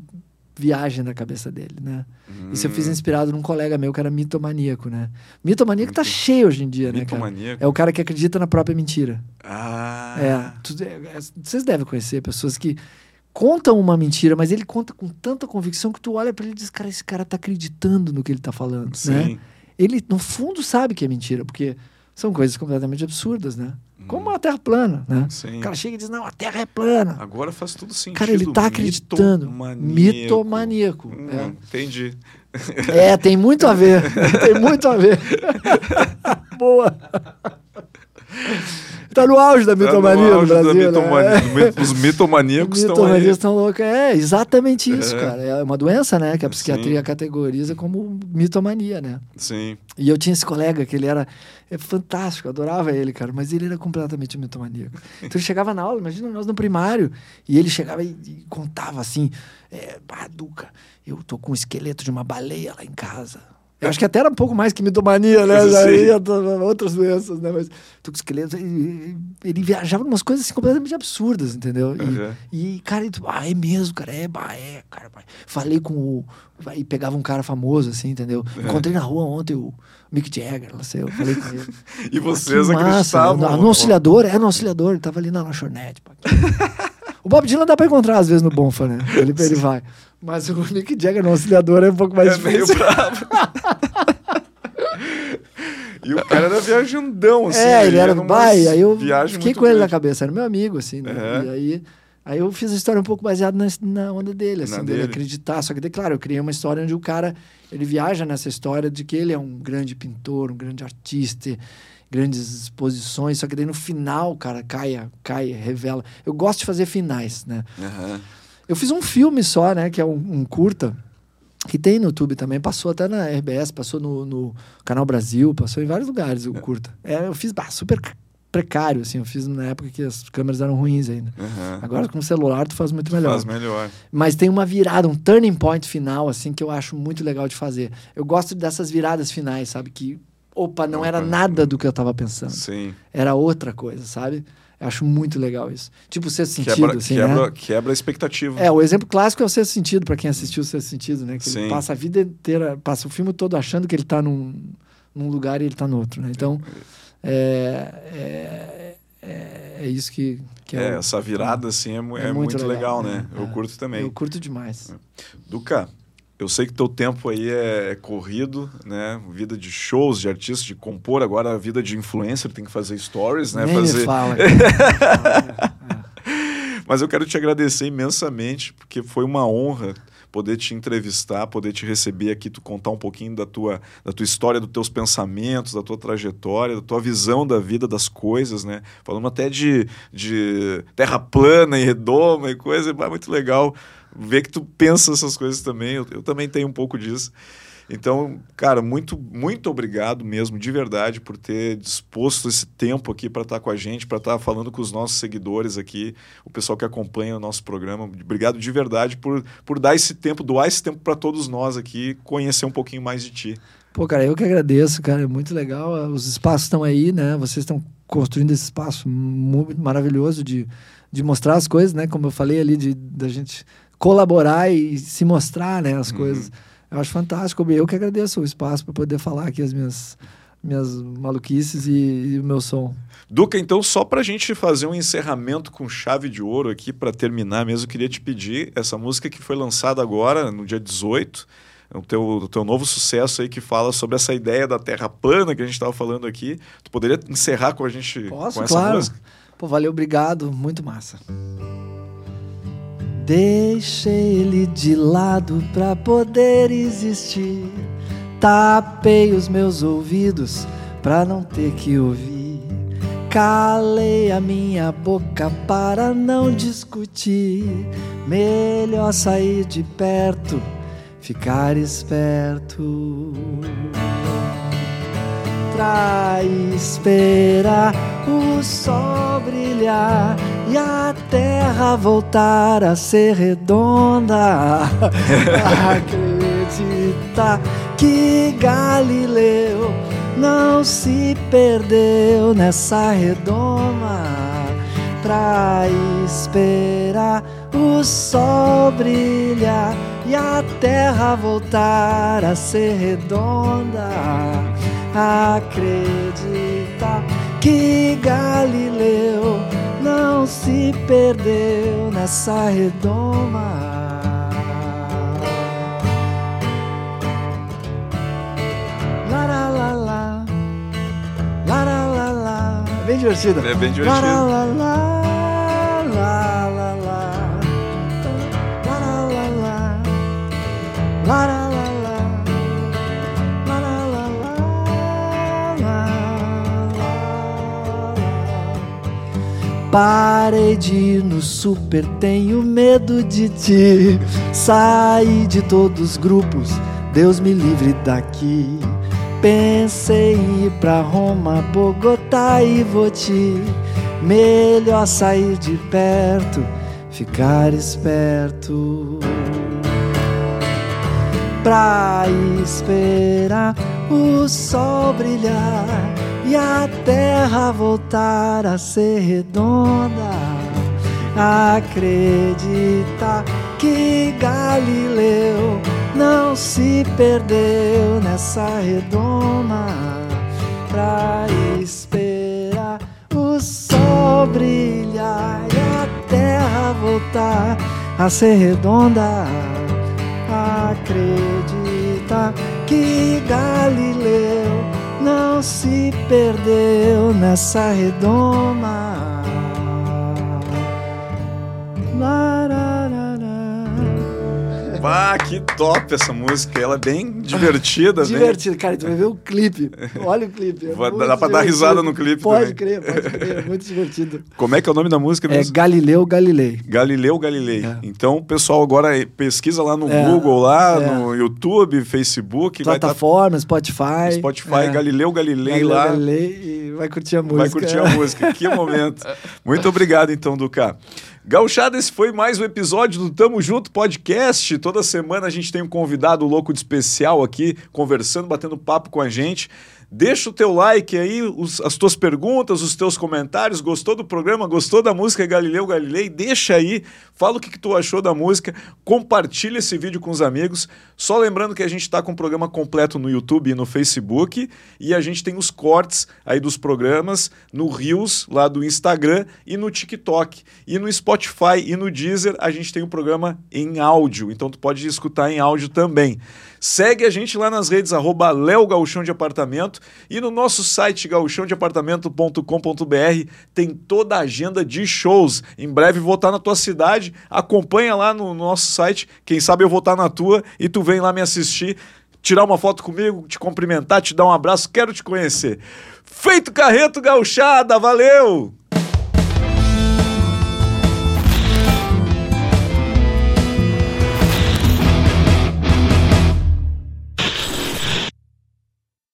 viagem na cabeça dele, né? Isso eu fiz Hum. inspirado num colega meu que era mitomaníaco, né? Mitomaníaco tá cheio hoje em dia, né, cara? Mitomaníaco? É o cara que acredita na própria mentira. Ah. É, tu- é, é, vocês devem conhecer pessoas que contam uma mentira, mas ele conta com tanta convicção que tu olha pra ele e diz, cara, esse cara tá acreditando no que ele tá falando, Sim. né? Ele, no fundo, sabe que é mentira, porque são coisas completamente absurdas, né? Uhum. como a Terra plana, né? Sim. O cara chega e diz, não, a Terra é plana. Agora faz tudo sentido. Cara, ele tá acreditando. Mitomaníaco. Mitomaníaco. Hum, é. Entendi. É, tem muito a ver. [laughs] tem muito a ver. [laughs] Boa. Tá no auge da Tá no mitomania no, auge da Brasil, mitomania. né? Os mitomaníacos estão Mitomanias aí. estão loucos. É, exatamente isso, É. cara. É uma doença, né? Que a Sim. psiquiatria categoriza como mitomania, né? Sim. E eu tinha esse colega que ele era é fantástico, adorava ele, cara, mas ele era completamente mitomaníaco. Então ele chegava na aula, imagina nós no primário, e ele chegava e, e contava assim: é, ah, Duca, eu tô com o esqueleto de uma baleia lá em casa. Eu acho que até era um pouco mais que mitomania, né? T- outras doenças, né? Mas tô com o esqueleto. e- e- Ele viajava umas coisas assim, completamente absurdas, entendeu? E, Uhum. e, cara, ele, ah, é mesmo, cara, é, é, cara. Falei com o. E pegava um cara famoso, assim, entendeu? É. Encontrei na rua ontem o Mick Jagger, não sei, eu falei com ele. [laughs] E vocês massa, acreditavam. No, no auxiliador, é no auxiliador, ele tava ali na lanchonete. pá. [laughs] o Bob Dylan dá pra encontrar às vezes no Bonfa, né? Ele, ele vai. Mas o Mick Jagger no auxiliador é um pouco mais É meio difícil. bravo. [laughs] e o cara era viajandão, assim. é, ele era do Bahia, aí eu fiquei com ele na cabeça, era meu amigo, assim, né? É. E aí, aí eu fiz a história um pouco baseada na, na onda dele, assim, Na dele acreditar. Só que, claro, eu criei uma história onde o cara, ele viaja nessa história de que ele é um grande pintor, um grande artista, grandes exposições, só que daí no final, cara, cai, cai, revela. Eu gosto de fazer finais, né? Aham. Eu fiz um filme só, né? Que é um, um curta, que tem no YouTube também. Passou até na RBS, passou no, no Canal Brasil, passou em vários lugares o curta. É, eu fiz bah, super precário, assim. Eu fiz na época que as câmeras eram ruins ainda. Aham. Agora com o celular tu faz muito melhor. Faz melhor. Mas tem uma virada, um turning point final, assim, que eu acho muito legal de fazer. Eu gosto dessas viradas finais, sabe? Que, opa, não era Opa. nada do que eu tava pensando. Sim. Era outra coisa, sabe? Eu acho muito legal isso. Tipo, o sexto sentido, Quebra, assim, né? quebra, quebra a expectativa. É, o exemplo clássico é o Sexto Sentido, pra quem assistiu o Sexto Sentido, né? Que Sim. ele passa a vida inteira, passa o filme todo achando que ele tá num, num lugar e ele tá no outro, né? Então, é, é, é, é isso que, que É, o- essa virada, assim, é, é é muito legal, legal, né? é, Eu é. curto também. Eu curto demais. Duca, eu sei que teu tempo aí é corrido, né? Vida de shows, de artistas, de compor. Agora a vida de influencer tem que fazer stories, né? Nem fazer... fala. [laughs] Mas eu quero te agradecer imensamente, porque foi uma honra poder te entrevistar, poder te receber aqui, tu contar um pouquinho da tua, da tua história, dos teus pensamentos, da tua trajetória, da tua visão da vida, das coisas, né? Falando até de, de terra plana e redoma e coisa, é muito legal ver que tu pensa essas coisas também. Eu, eu também tenho um pouco disso. Então, cara, muito, muito obrigado mesmo, de verdade, por ter disposto esse tempo aqui para estar com a gente, para estar falando com os nossos seguidores aqui, o pessoal que acompanha o nosso programa. Obrigado de verdade por, por dar esse tempo, doar esse tempo para todos nós aqui, conhecer um pouquinho mais de ti. Pô, cara, eu que agradeço, cara. É muito legal. Os espaços estão aí, né? Vocês estão construindo esse espaço muito maravilhoso de, de mostrar as coisas, né? Como eu falei ali, de da gente colaborar e se mostrar, né? As coisas. Eu acho fantástico. Eu que agradeço o espaço para poder falar aqui as minhas, minhas maluquices e, e o meu som. Duca, então, só para a gente fazer um encerramento com chave de ouro aqui, para terminar mesmo, eu queria te pedir essa música que foi lançada agora, no dia 18, é o teu, o teu novo sucesso aí que fala sobre essa ideia da terra plana que a gente estava falando aqui. Tu poderia encerrar com a gente Posso, com essa claro. música? Pô, valeu, obrigado. Muito massa. Deixei ele de lado pra poder existir. Tapei os meus ouvidos pra não ter que ouvir. Calei a minha boca para não discutir. Melhor sair de perto, ficar esperto pra esperar o sol brilhar e a terra voltar a ser redonda. [laughs] Acreditar que Galileu não se perdeu nessa redoma. Pra esperar o sol brilhar e a terra voltar a ser redonda acreditar que Galileu não se perdeu nessa redoma. Vem divertida. É bem. Lá, lá, lá, lá. Parei de ir no super, tenho medo de ti. Saí de todos os grupos, Deus me livre daqui. Pensei em ir pra Roma, Bogotá e Voti. Melhor sair de perto, ficar esperto. Pra esperar o sol brilhar e a terra voltar a ser redonda. Acreditar que Galileu não se perdeu nessa redoma pra esperar o sol brilhar e a terra voltar a ser redonda. Acredita que Galileu não se perdeu nessa redoma. Lararara. Bah, que top essa música. Ela é bem divertida. bem- Divertido, cara, tu vai ver o clipe. Olha o clipe. é dá pra dar risada no clipe Pode também. crer, pode crer, é muito divertido. [laughs] Como é que é o nome da música É mesmo? Galileu Galilei. Galileu Galilei. É. Então, pessoal agora pesquisa lá no É, Google, lá é. no YouTube, Facebook, estar Plataforma, Spotify. Spotify, é. Galileu Galilei Galileu lá. Galilei e vai curtir a música. Vai curtir a música. Que [laughs] momento. Muito obrigado, então, Duca. Gauchada, esse foi mais um episódio do Tamo Junto Podcast. Toda semana a gente tem um convidado louco de especial aqui, conversando, batendo papo com a gente. Deixa o teu like aí, os- as tuas perguntas, os teus comentários. Gostou do programa? Gostou da música Galileu Galilei? Deixa aí, fala o que, que tu achou da música, compartilha esse vídeo com os amigos. Só lembrando que a gente está com o programa completo no YouTube e no Facebook e a gente tem os cortes aí dos programas no Reels, lá do Instagram e no TikTok. E no Spotify e no Deezer a gente tem o programa em áudio, então tu pode escutar em áudio também. Segue a gente lá nas redes, arroba Gauchão de Apartamento e no nosso site gauchãodeapartamento.com.br tem toda a agenda de shows. Em breve vou estar na tua cidade, acompanha lá no nosso site, quem sabe eu vou estar na tua e tu vem lá me assistir, tirar uma foto comigo, te cumprimentar, te dar um abraço, quero te conhecer. Feito Carreto Gauchada, valeu!